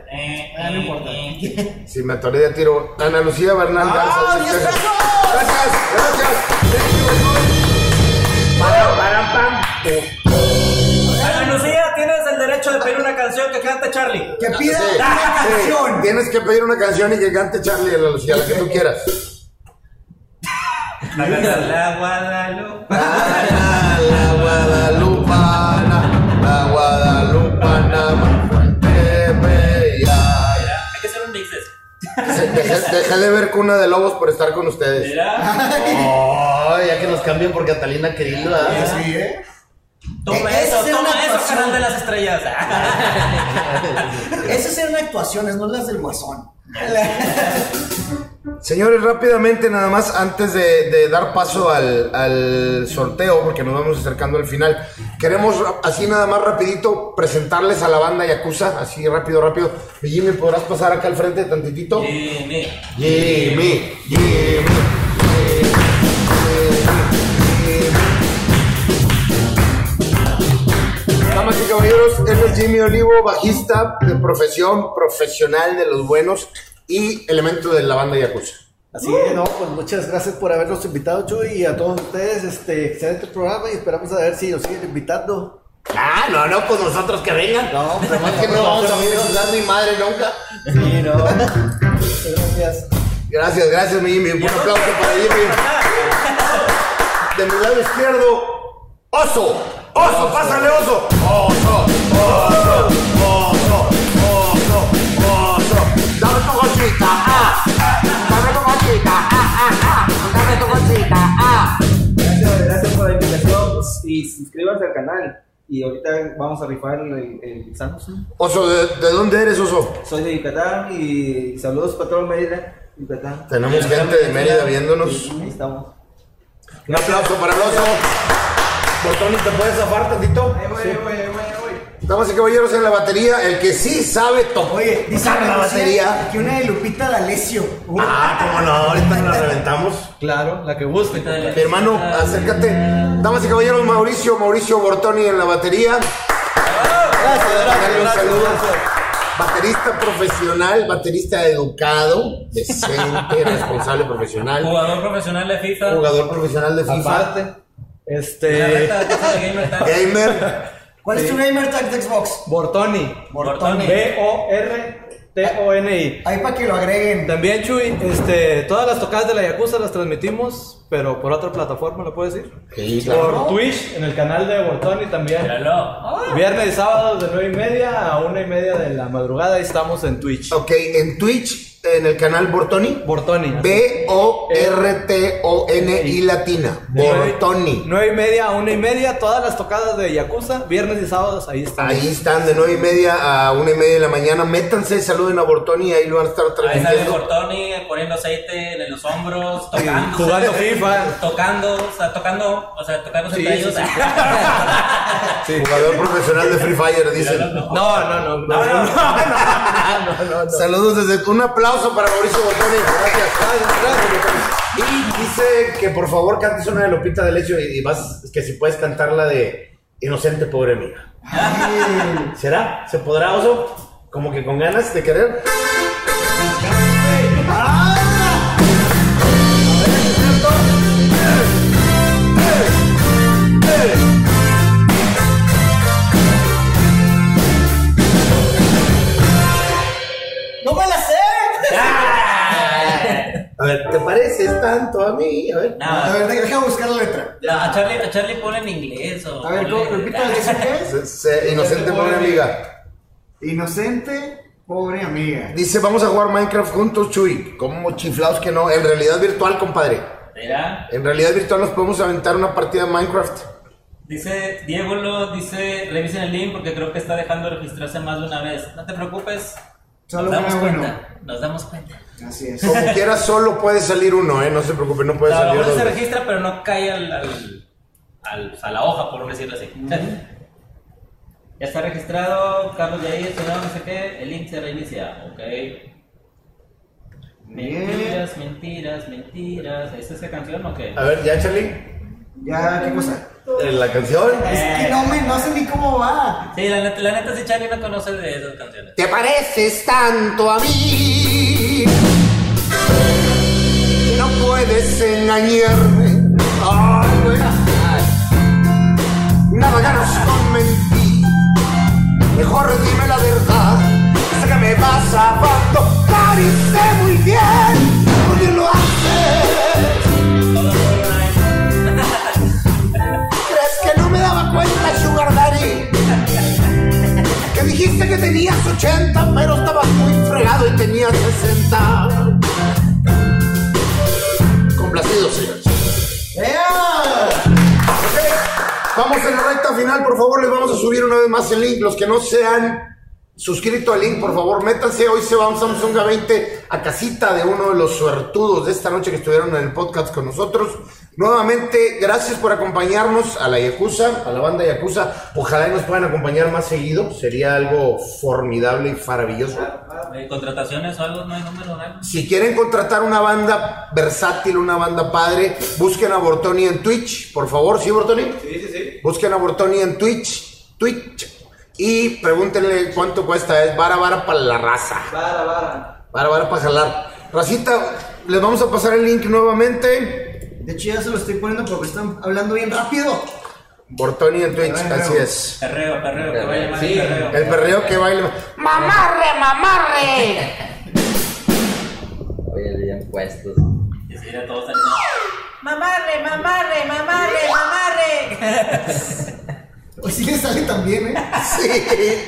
No importa. eh. Sí, me atoré de tiro. Ana Lucía Bernal Garza. ¡Ah, diez diez pesos. pesos! Gracias, gracias. Pedir una canción que cante Charlie. Que pida Sí, una sí. canción. Tienes que pedir una canción y que cante Charlie Lucía, la que tú quieras. La canción La Guadalupe. La, la guadalupana, la guadalupana bella. Hay que hacer un mix Dejé, dejé de ver Cuna de Lobos por estar con ustedes. Mira, Oh, ya que nos cambien por Catalina Krill, ¿verdad? Sí, ¿eh? Toma Eh, eso, toma eso, canal de las estrellas. Esas eran actuaciones, no las del guasón. Señores, rápidamente nada más, antes de, de dar paso al, al sorteo, porque nos vamos acercando al final, queremos así nada más rapidito presentarles a la banda Yakuza, así rápido, rápido. Jimmy, ¿podrás pasar acá al frente tantitito? Jimmy. Jimmy, Jimmy, caballeros, él es Jimmy Olivo, bajista de profesión, profesional de los buenos y elemento de la banda Yakuza. Así es, no, pues muchas gracias por habernos invitado, Chuy, y a todos ustedes, este, excelente programa y esperamos a ver si nos siguen invitando. Ah, no, no, pues nosotros que vengan. No, pero Además que no vamos a ayudar ni madre nunca. Sí, no. Gracias. Gracias, gracias, mi Jimmy. Un buen aplauso para Jimmy. De mi lado izquierdo, oso. Oso, pásale, oso. Oso, oso, oso, oso, oso. Dame tu cosita, ah. Dame tu cosita, ah, ah, ah. Dame tu cosita, ah. Gracias, gracias por la invitación y suscríbanse al canal. Y ahorita vamos a rifar el, el Samsung. Oso, ¿de, de dónde eres, oso? Soy de Yucatán y saludos para todo Mérida, Yucatán. Tenemos gente de Mérida viéndonos. Ahí estamos. Un aplauso para el oso. Bortoni, ¿te puedes zafar tantito? Ahí voy, ahí voy, ahí voy, ahí voy. Damas y caballeros, en la batería, el que sí sabe tocar Oye, dice la batería. que una de Lupita D'Alessio. Uh, Ah, cómo no, ahorita la reventamos. Claro, la que guste. Mi hermano, acércate. Damas y caballeros, Mauricio, Mauricio Bortoni en la batería. Gracias, gracias, saludo. gracias. Baterista profesional, baterista educado, decente, responsable profesional, Jugador profesional de FIFA. jugador profesional de FIFA, Aparte, este, gamer. ¿Cuál es tu gamer tag de Xbox? Bortoni. Bortoni. B-O-R-T-O-N-I. Ahí para que lo agreguen. También, Chuy, este, todas las tocadas de la Yakuza las transmitimos, pero por otra plataforma, ¿lo puedes decir? Sí, claro. Por Twitch, en el canal de Bortoni también. Míralo. Viernes y sábados de 9 y media a 1 y media de la madrugada, ahí estamos en Twitch. Ok, en Twitch, en el canal Bortoni. Bortoni. B-O-R-T-O-N-I latina. Bortoni. 9 y media a 1 y media, todas las tocadas de Yakuza, viernes y sábados, ahí están. Ahí están de nueve y media a una y media de la mañana. Métanse, saluden a Bortoni, ahí lo van a estar Ahí sale transmitiendo. Bortoni poniendo aceite en los hombros, tocando. jugando FIFA. Tocando, o sea, tocando, o sea, tocando Sí, entre sí, ellos. sí. Jugador profesional de Free Fire, dicen. No, no, no, no, no, no, no, no. Saludos desde un aplauso para Mauricio Bortoni. Gracias. Gracias, gracias. Y dice que por favor cantes una de Lupita de Lecho y, y vas, que si puedes cantar la de Inocente Pobre Mía. ¿Será? ¿Se podrá, oso? Como que con ganas de querer. A ver, ¿te pareces tanto a mí? A ver. No, A ver, déjame buscar la letra. no, a Charlie, a Charlie ponle en inglés o. A ver, ¿cómo- repita, ¿dice qué es? Inocente pobre amiga. Inocente, pobre amiga. Dice, vamos a jugar Minecraft juntos, Chuy. Como chiflados que no. En realidad virtual, compadre. Mira, En realidad virtual nos podemos aventar una partida de Minecraft. dice Diego lo dice, revisen el link porque creo que está dejando de registrarse más de una vez. No te preocupes. Solo nos damos cuenta. bueno. Nos damos cuenta. Así es. Como quiera, solo puede salir uno, ¿eh? No se preocupe, no puede salir dos se veces. registra, pero no cae al, al- al- a la hoja, por decirlo así. Ya está registrado, Carlos de ahí, señor, no sé qué, el link se reinicia, ok. Mentiras, mentiras, mentiras. ¿Es esa canción o qué? A ver, ¿ya, Charlie? Ya, ¿qué cosa? Eh, ¿La canción? Es que no, me, no sé ni cómo va. Sí, la neta, la neta sí, Charlie no conoce de esas canciones. Te pareces tanto a mí que no puedes engañarme. Ay, güey. Nada ganas con mentir. Mejor dime la verdad. Sé que me vas a abandonar y sé muy bien por qué lo haces. Dijiste que tenías 80, pero estabas muy fregado y tenías 60. Complacidos, señores. ¡Ea! Vamos en la recta final, por favor, les vamos a subir una vez más el link. Los que no sean suscrito al link, por favor, métanse. Hoy se va un Samsung A20 a casita de uno de los suertudos de esta noche que estuvieron en el podcast con nosotros. Nuevamente, gracias por acompañarnos a la Yakuza, a la banda Yakuza. Ojalá y nos puedan acompañar más seguido. Sería algo formidable y maravilloso. ¿Contrataciones o algo? ¿No hay número? ¿no? Si quieren contratar una banda versátil, una banda padre, busquen a Bortoni en Twitch, por favor. ¿Sí, Bortoni? Sí, sí, sí. Busquen a Bortoni en Twitch, Twitch, y pregúntenle cuánto cuesta. Es vara, vara para la raza. Vara, vara. Vara, vara para jalar. Racita, les vamos a pasar el link nuevamente. De hecho, ya se lo estoy poniendo porque están hablando bien rápido. Bortoni en Twitch, así es. Perreo, perreo, que vaya más Sí. perreo. El perreo que baila. ¡Mamarre, mamarre! Oye, bien puestos. Y así ya todos diciendo, Mamarre, mamarre, mamarre, mamarre. Pues sí le sale también, ¿eh? Sí.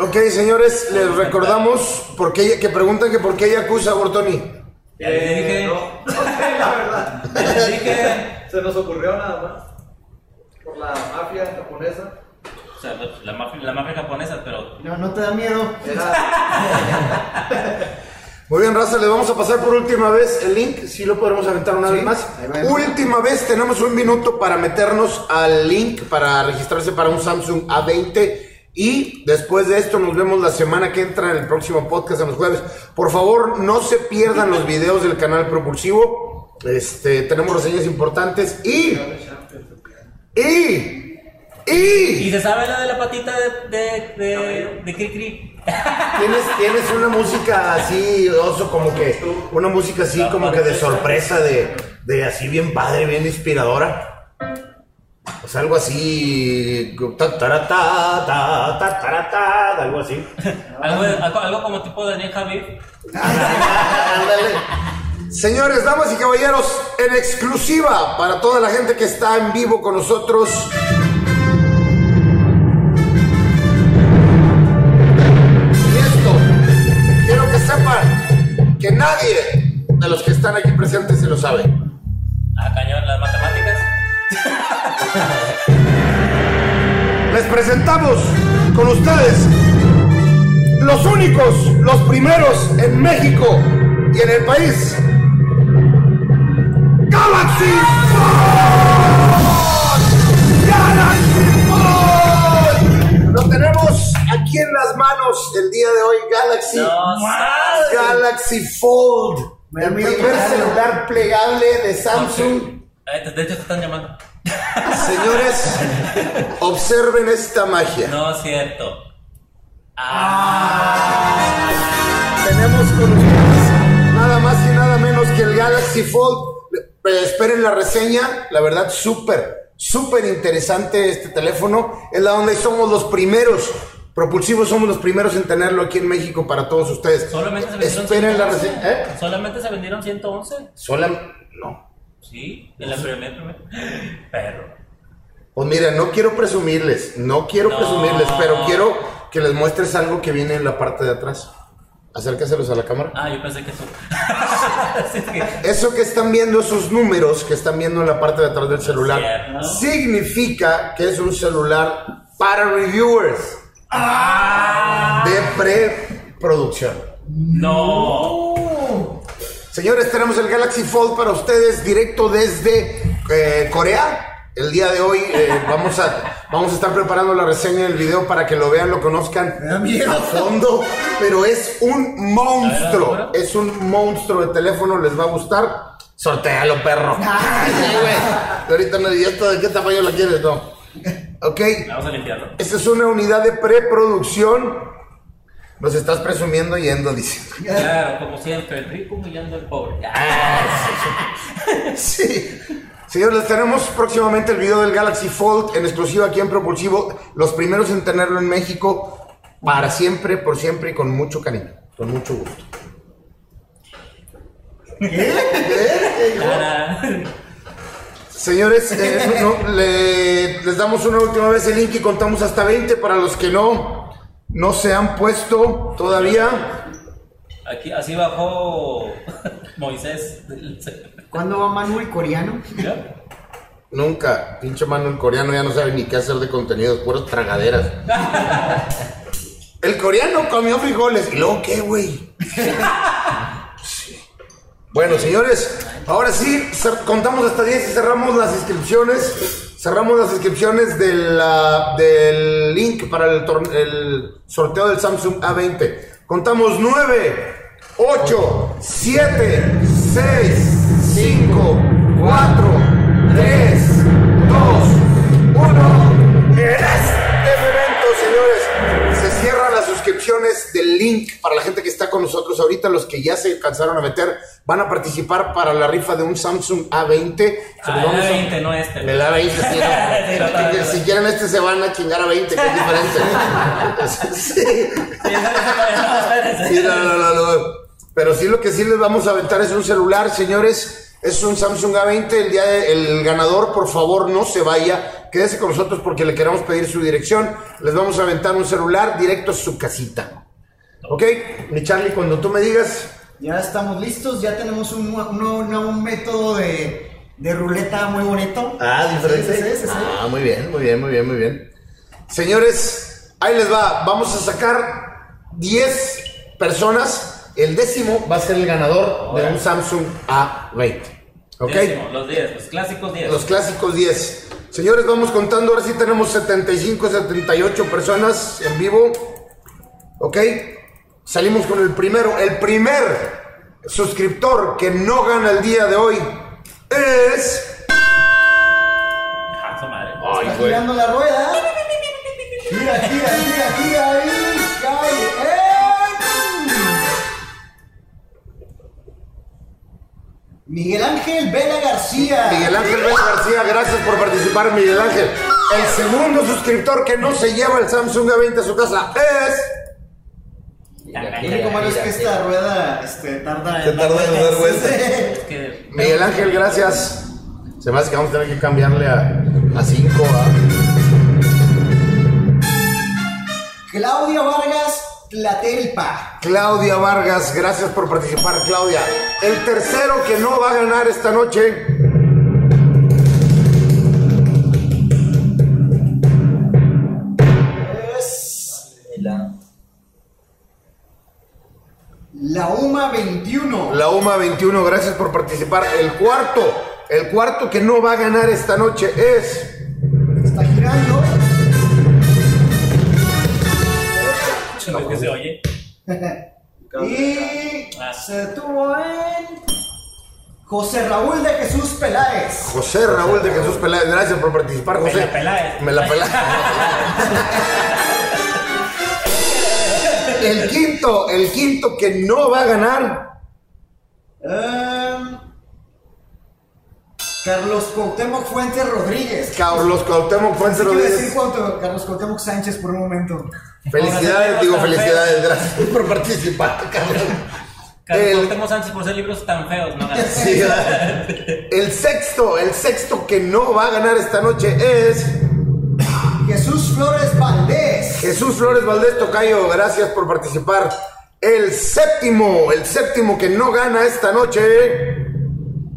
Ok, señores, les recordamos por qué, que preguntan que por qué Yakuza, Bortoni. Ya les dije. Eh, no, no sé, la verdad. Ya les dije. Se nos ocurrió nada más. Por la mafia japonesa. O sea, la mafia, la mafia japonesa, pero No, no te da miedo. Era. Muy bien, Raza, les vamos a pasar por última vez el link, si lo podemos aventar una Sí, vez más. va. Última vez, tenemos un minuto para meternos al link para registrarse para un Samsung A20. Y después de esto nos vemos la semana que entra en el próximo podcast en los jueves. Por favor, no se pierdan los videos del canal Propulsivo. Este, tenemos reseñas importantes y... Y... ¿Y Y... se sabe la de la patita de, de, de, de Cri Cri? Tienes, tienes una música así, oso, como que... Una música así como que de sorpresa, de, de así bien padre, bien inspiradora. O sea, algo así... ta, ta, ta, ta, tara, ta, algo así. Algo, como tipo Daniel. Ándale. Señores, damas y caballeros, en exclusiva para toda la gente que está en vivo con nosotros. Y esto, quiero que sepan que nadie de los que están aquí presentes se lo sabe. Ah, cañón, las matemáticas. Les presentamos con ustedes los únicos, los primeros en México y en el país. Galaxy Fold. Galaxy. Lo tenemos aquí en las manos el día de hoy, Galaxy. Galaxy Fold. El primer celular plegable de Samsung. Eh, De hecho, te están llamando. Señores, observen esta magia. No es cierto. Tenemos con ustedes nada más y nada menos que el Galaxy Fold. Esperen la reseña, la verdad, súper, súper interesante este teléfono. Es la y somos los primeros. Propulsivos somos los primeros en tenerlo aquí en México para todos ustedes. Solamente se vendieron Esperen la 111. reseña. ¿Eh? Solamente se vendieron 111. Sola... No. Sí, en la primera. primera. Perro. Pues miren, no quiero presumirles, no quiero No. presumirles, pero quiero que les muestres algo que viene en la parte de atrás. Acércaselos a la cámara. Ah, yo pensé que tú. Sí, es que- Eso que están viendo, esos números que están viendo en la parte de atrás del celular, significa que es un celular para reviewers Ah. de preproducción. No. Señores, tenemos el Galaxy Fold para ustedes directo desde eh, Corea. El día de hoy eh, vamos, a, vamos a estar preparando la reseña del video para que lo vean, lo conozcan a fondo. Pero es un monstruo, es un monstruo de teléfono, les va a gustar. Sortealo, perro. Güey. Ahorita no, ¿y esto de qué tamaño la quieres? No. Ok. Vamos a limpiarlo. Esta es una unidad de preproducción. Nos estás presumiendo yendo, dice. Claro, como siempre, el rico humillando al pobre. Sí. Señores, les tenemos próximamente el video del Galaxy Fold en exclusiva aquí en Propulsivo. Los primeros en tenerlo en México para siempre, por siempre y con mucho cariño, con mucho gusto. ¿Qué? Cara. Señores, eh, no, le- les damos una última vez el link y contamos hasta 20 para los que no, no se han puesto todavía. Aquí, así bajó Moisés. ¿Cuándo va Manuel coreano? ¿Ya? Nunca, pinche mano el coreano ya no sabe ni qué hacer de contenidos, puras tragaderas. El coreano comió frijoles. ¿Y luego qué, güey? Sí. Bueno, señores, ahora sí, contamos hasta 10 y cerramos las inscripciones. Cerramos las inscripciones de la- del link para el, el sorteo del Samsung A20. Contamos 9, 8, 7, 6, 5, 4, 3, 2, 1. En este momento, señores, se cierran las suscripciones del link para la gente que está con nosotros ahorita. Los que ya se alcanzaron a meter van a participar para la rifa de un Samsung A20. Se Ah, a- el A20, no este. El A20, sí, no. no, no, no. Si quieren este se van a chingar a 20, que es diferente. Sí. Sí, no, no, no, no. Pero sí lo que sí les vamos a aventar es un celular, señores. Es un Samsung A20. El día de- el ganador, por favor, no se vaya. Quédese con nosotros porque le queremos pedir su dirección. Les vamos a aventar un celular directo a su casita. ¿Ok? Mi Charlie, cuando tú me digas, Ya estamos listos, ya tenemos un, un- un- un método de, de ruleta muy bonito. Ah, diferente. Sí, sí, sí, sí. Ah, muy bien, muy bien, muy bien, muy bien. Señores, ahí les va. Vamos a sacar 10 personas. El décimo va a ser el ganador de un Samsung A20. ¿Ok? Décimo, los 10, los clásicos 10. Los clásicos 10. Señores, vamos contando. Ahora sí tenemos 75, 78 personas en vivo. ¿Ok? Salimos con el primero. El primer suscriptor que no gana el día de hoy es. Ah, su madre. Está girando la rueda. Gira, gira, gira, gira Miguel Ángel Vela García. Miguel Ángel Vela García, gracias por participar, Miguel Ángel. El segundo suscriptor que no se lleva el Samsung A20 a su casa es. Lo único malo es que esta rueda este, tarda Se tarda en dar vueltas. Miguel Ángel, gracias. Se me hace que vamos a tener que cambiarle a 5. Claudia Vargas Tlatelpa. Claudia Vargas, gracias por participar, Claudia. El tercero que no va a ganar esta noche. Es La- la UMA 21. La UMA 21, gracias por participar. El cuarto, el cuarto que no va a ganar esta noche es. Está girando. Lo que se oye. y se detuvo en José Raúl de Jesús Peláez. José Raúl de Jesús Peláez, gracias por participar, Me José. la Peláez. Me la Peláez. el quinto, el quinto que no va a ganar. Em, Carlos Cuauhtémoc Fuentes Rodríguez. Carlos Cuauhtémoc Fuentes a decir Rodríguez. Cuauhtémoc- Carlos Cuauhtémoc Sánchez por un momento. Felicidades, digo felicidades, gracias por participar. Carlos El- Sánchez por ser libros tan feos, ¿no? Sí, el sexto, el sexto que no va a ganar esta noche es Jesús Flores Valdés. Jesús Flores Valdés Tocayo, gracias por participar. El séptimo, el séptimo que no gana esta noche.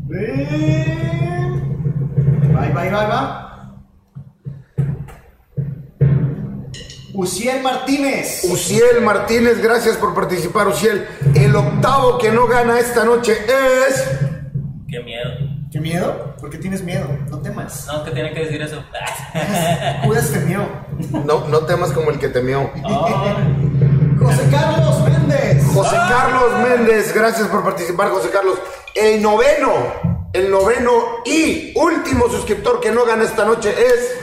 Bye, bye, bye, va. Uciel Martínez. Uciel Martínez, gracias por participar, Uciel. El octavo que no gana esta noche es. Qué miedo. ¿Qué miedo? ¿Por qué tienes miedo? No temas. No, que tiene que decir eso. Judas temió. No, no temas como el que temió. José Carlos Méndez. José Carlos Méndez, gracias por participar, José Carlos. El noveno, el noveno y último suscriptor que no gana esta noche es.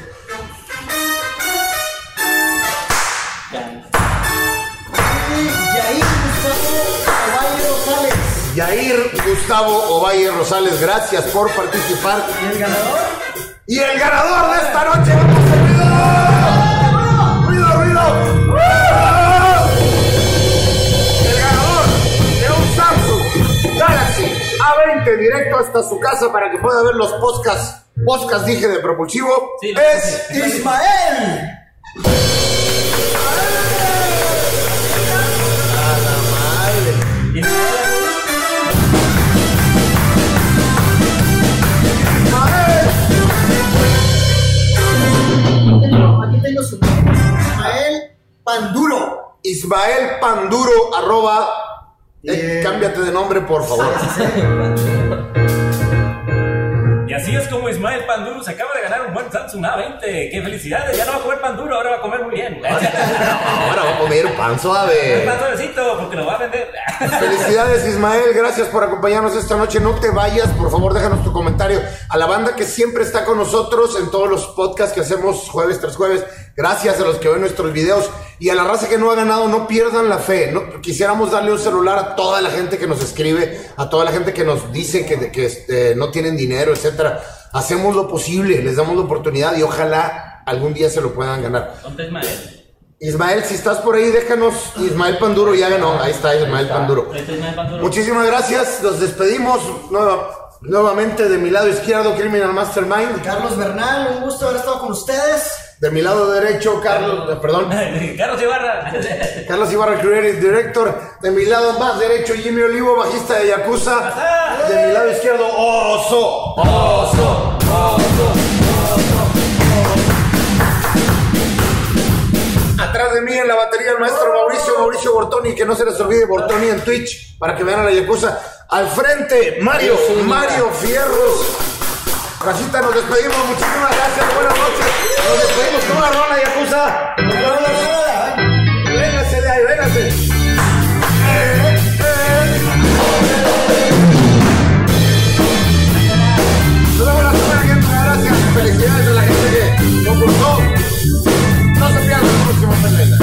Yair Gustavo Ovalle Rosales, gracias por participar. ¿Y el ganador? Y el ganador de esta noche, vamos a ruido, ruido, ruido. El ganador de un Samsung Galaxy A20 directo hasta su casa para que pueda ver los podcasts, podcasts dije de propulsivo, Sí, es Ismael. Y- Aquí Panduro. Ismael Panduro, arroba. eh, cámbiate de nombre, por favor. Y así es como Ismael Panduro se acaba de ganar un buen Samsung A20. ¡Qué felicidades! Ya no va a comer pan duro, ahora va a comer muy bien. Ahora va a comer pan Un suave. pan suavecito, porque lo va a vender. Felicidades Ismael, gracias por acompañarnos esta noche. No te vayas, por favor déjanos tu comentario. A la banda que siempre está con nosotros en todos los podcasts que hacemos jueves tras jueves. Gracias a los que ven nuestros videos. Y a la raza que no ha ganado, no pierdan la fe. No, quisiéramos darle un celular a toda la gente que nos escribe, a toda la gente que nos dice que, que este, no tienen dinero, etcétera. Hacemos lo posible, les damos la oportunidad y ojalá algún día se lo puedan ganar. ¿Dónde es Ismael? Ismael, si estás por ahí, déjanos. Ismael Panduro ya ganó. Ahí está Ismael Panduro. Es Ismael Panduro. Muchísimas gracias. Nos despedimos nueva- nuevamente de mi lado izquierdo, Criminal Mastermind. Carlos Bernal, un gusto haber estado con ustedes. De mi lado derecho, Carlos, eh, perdón, Carlos Ibarra. Carlos Ibarra, Creative Director. De mi lado más derecho, Jimmy Olivo, bajista de Yakuza. De mi lado izquierdo, Oso. Oso. Atrás de mí en la batería el maestro Mauricio, Mauricio Bortoni, que no se les olvide Bortoni en Twitch para que vean a la Yakuza. Al frente, Mario, Mario Fierros. Racita, nos despedimos. Muchísimas gracias. Buenas noches. Nos despedimos con una rola, Yakuza. Una. Véngase de ahí, véngase. Gracias. Felicidades a la gente que concursó. No se pierdan el próximo Pelena.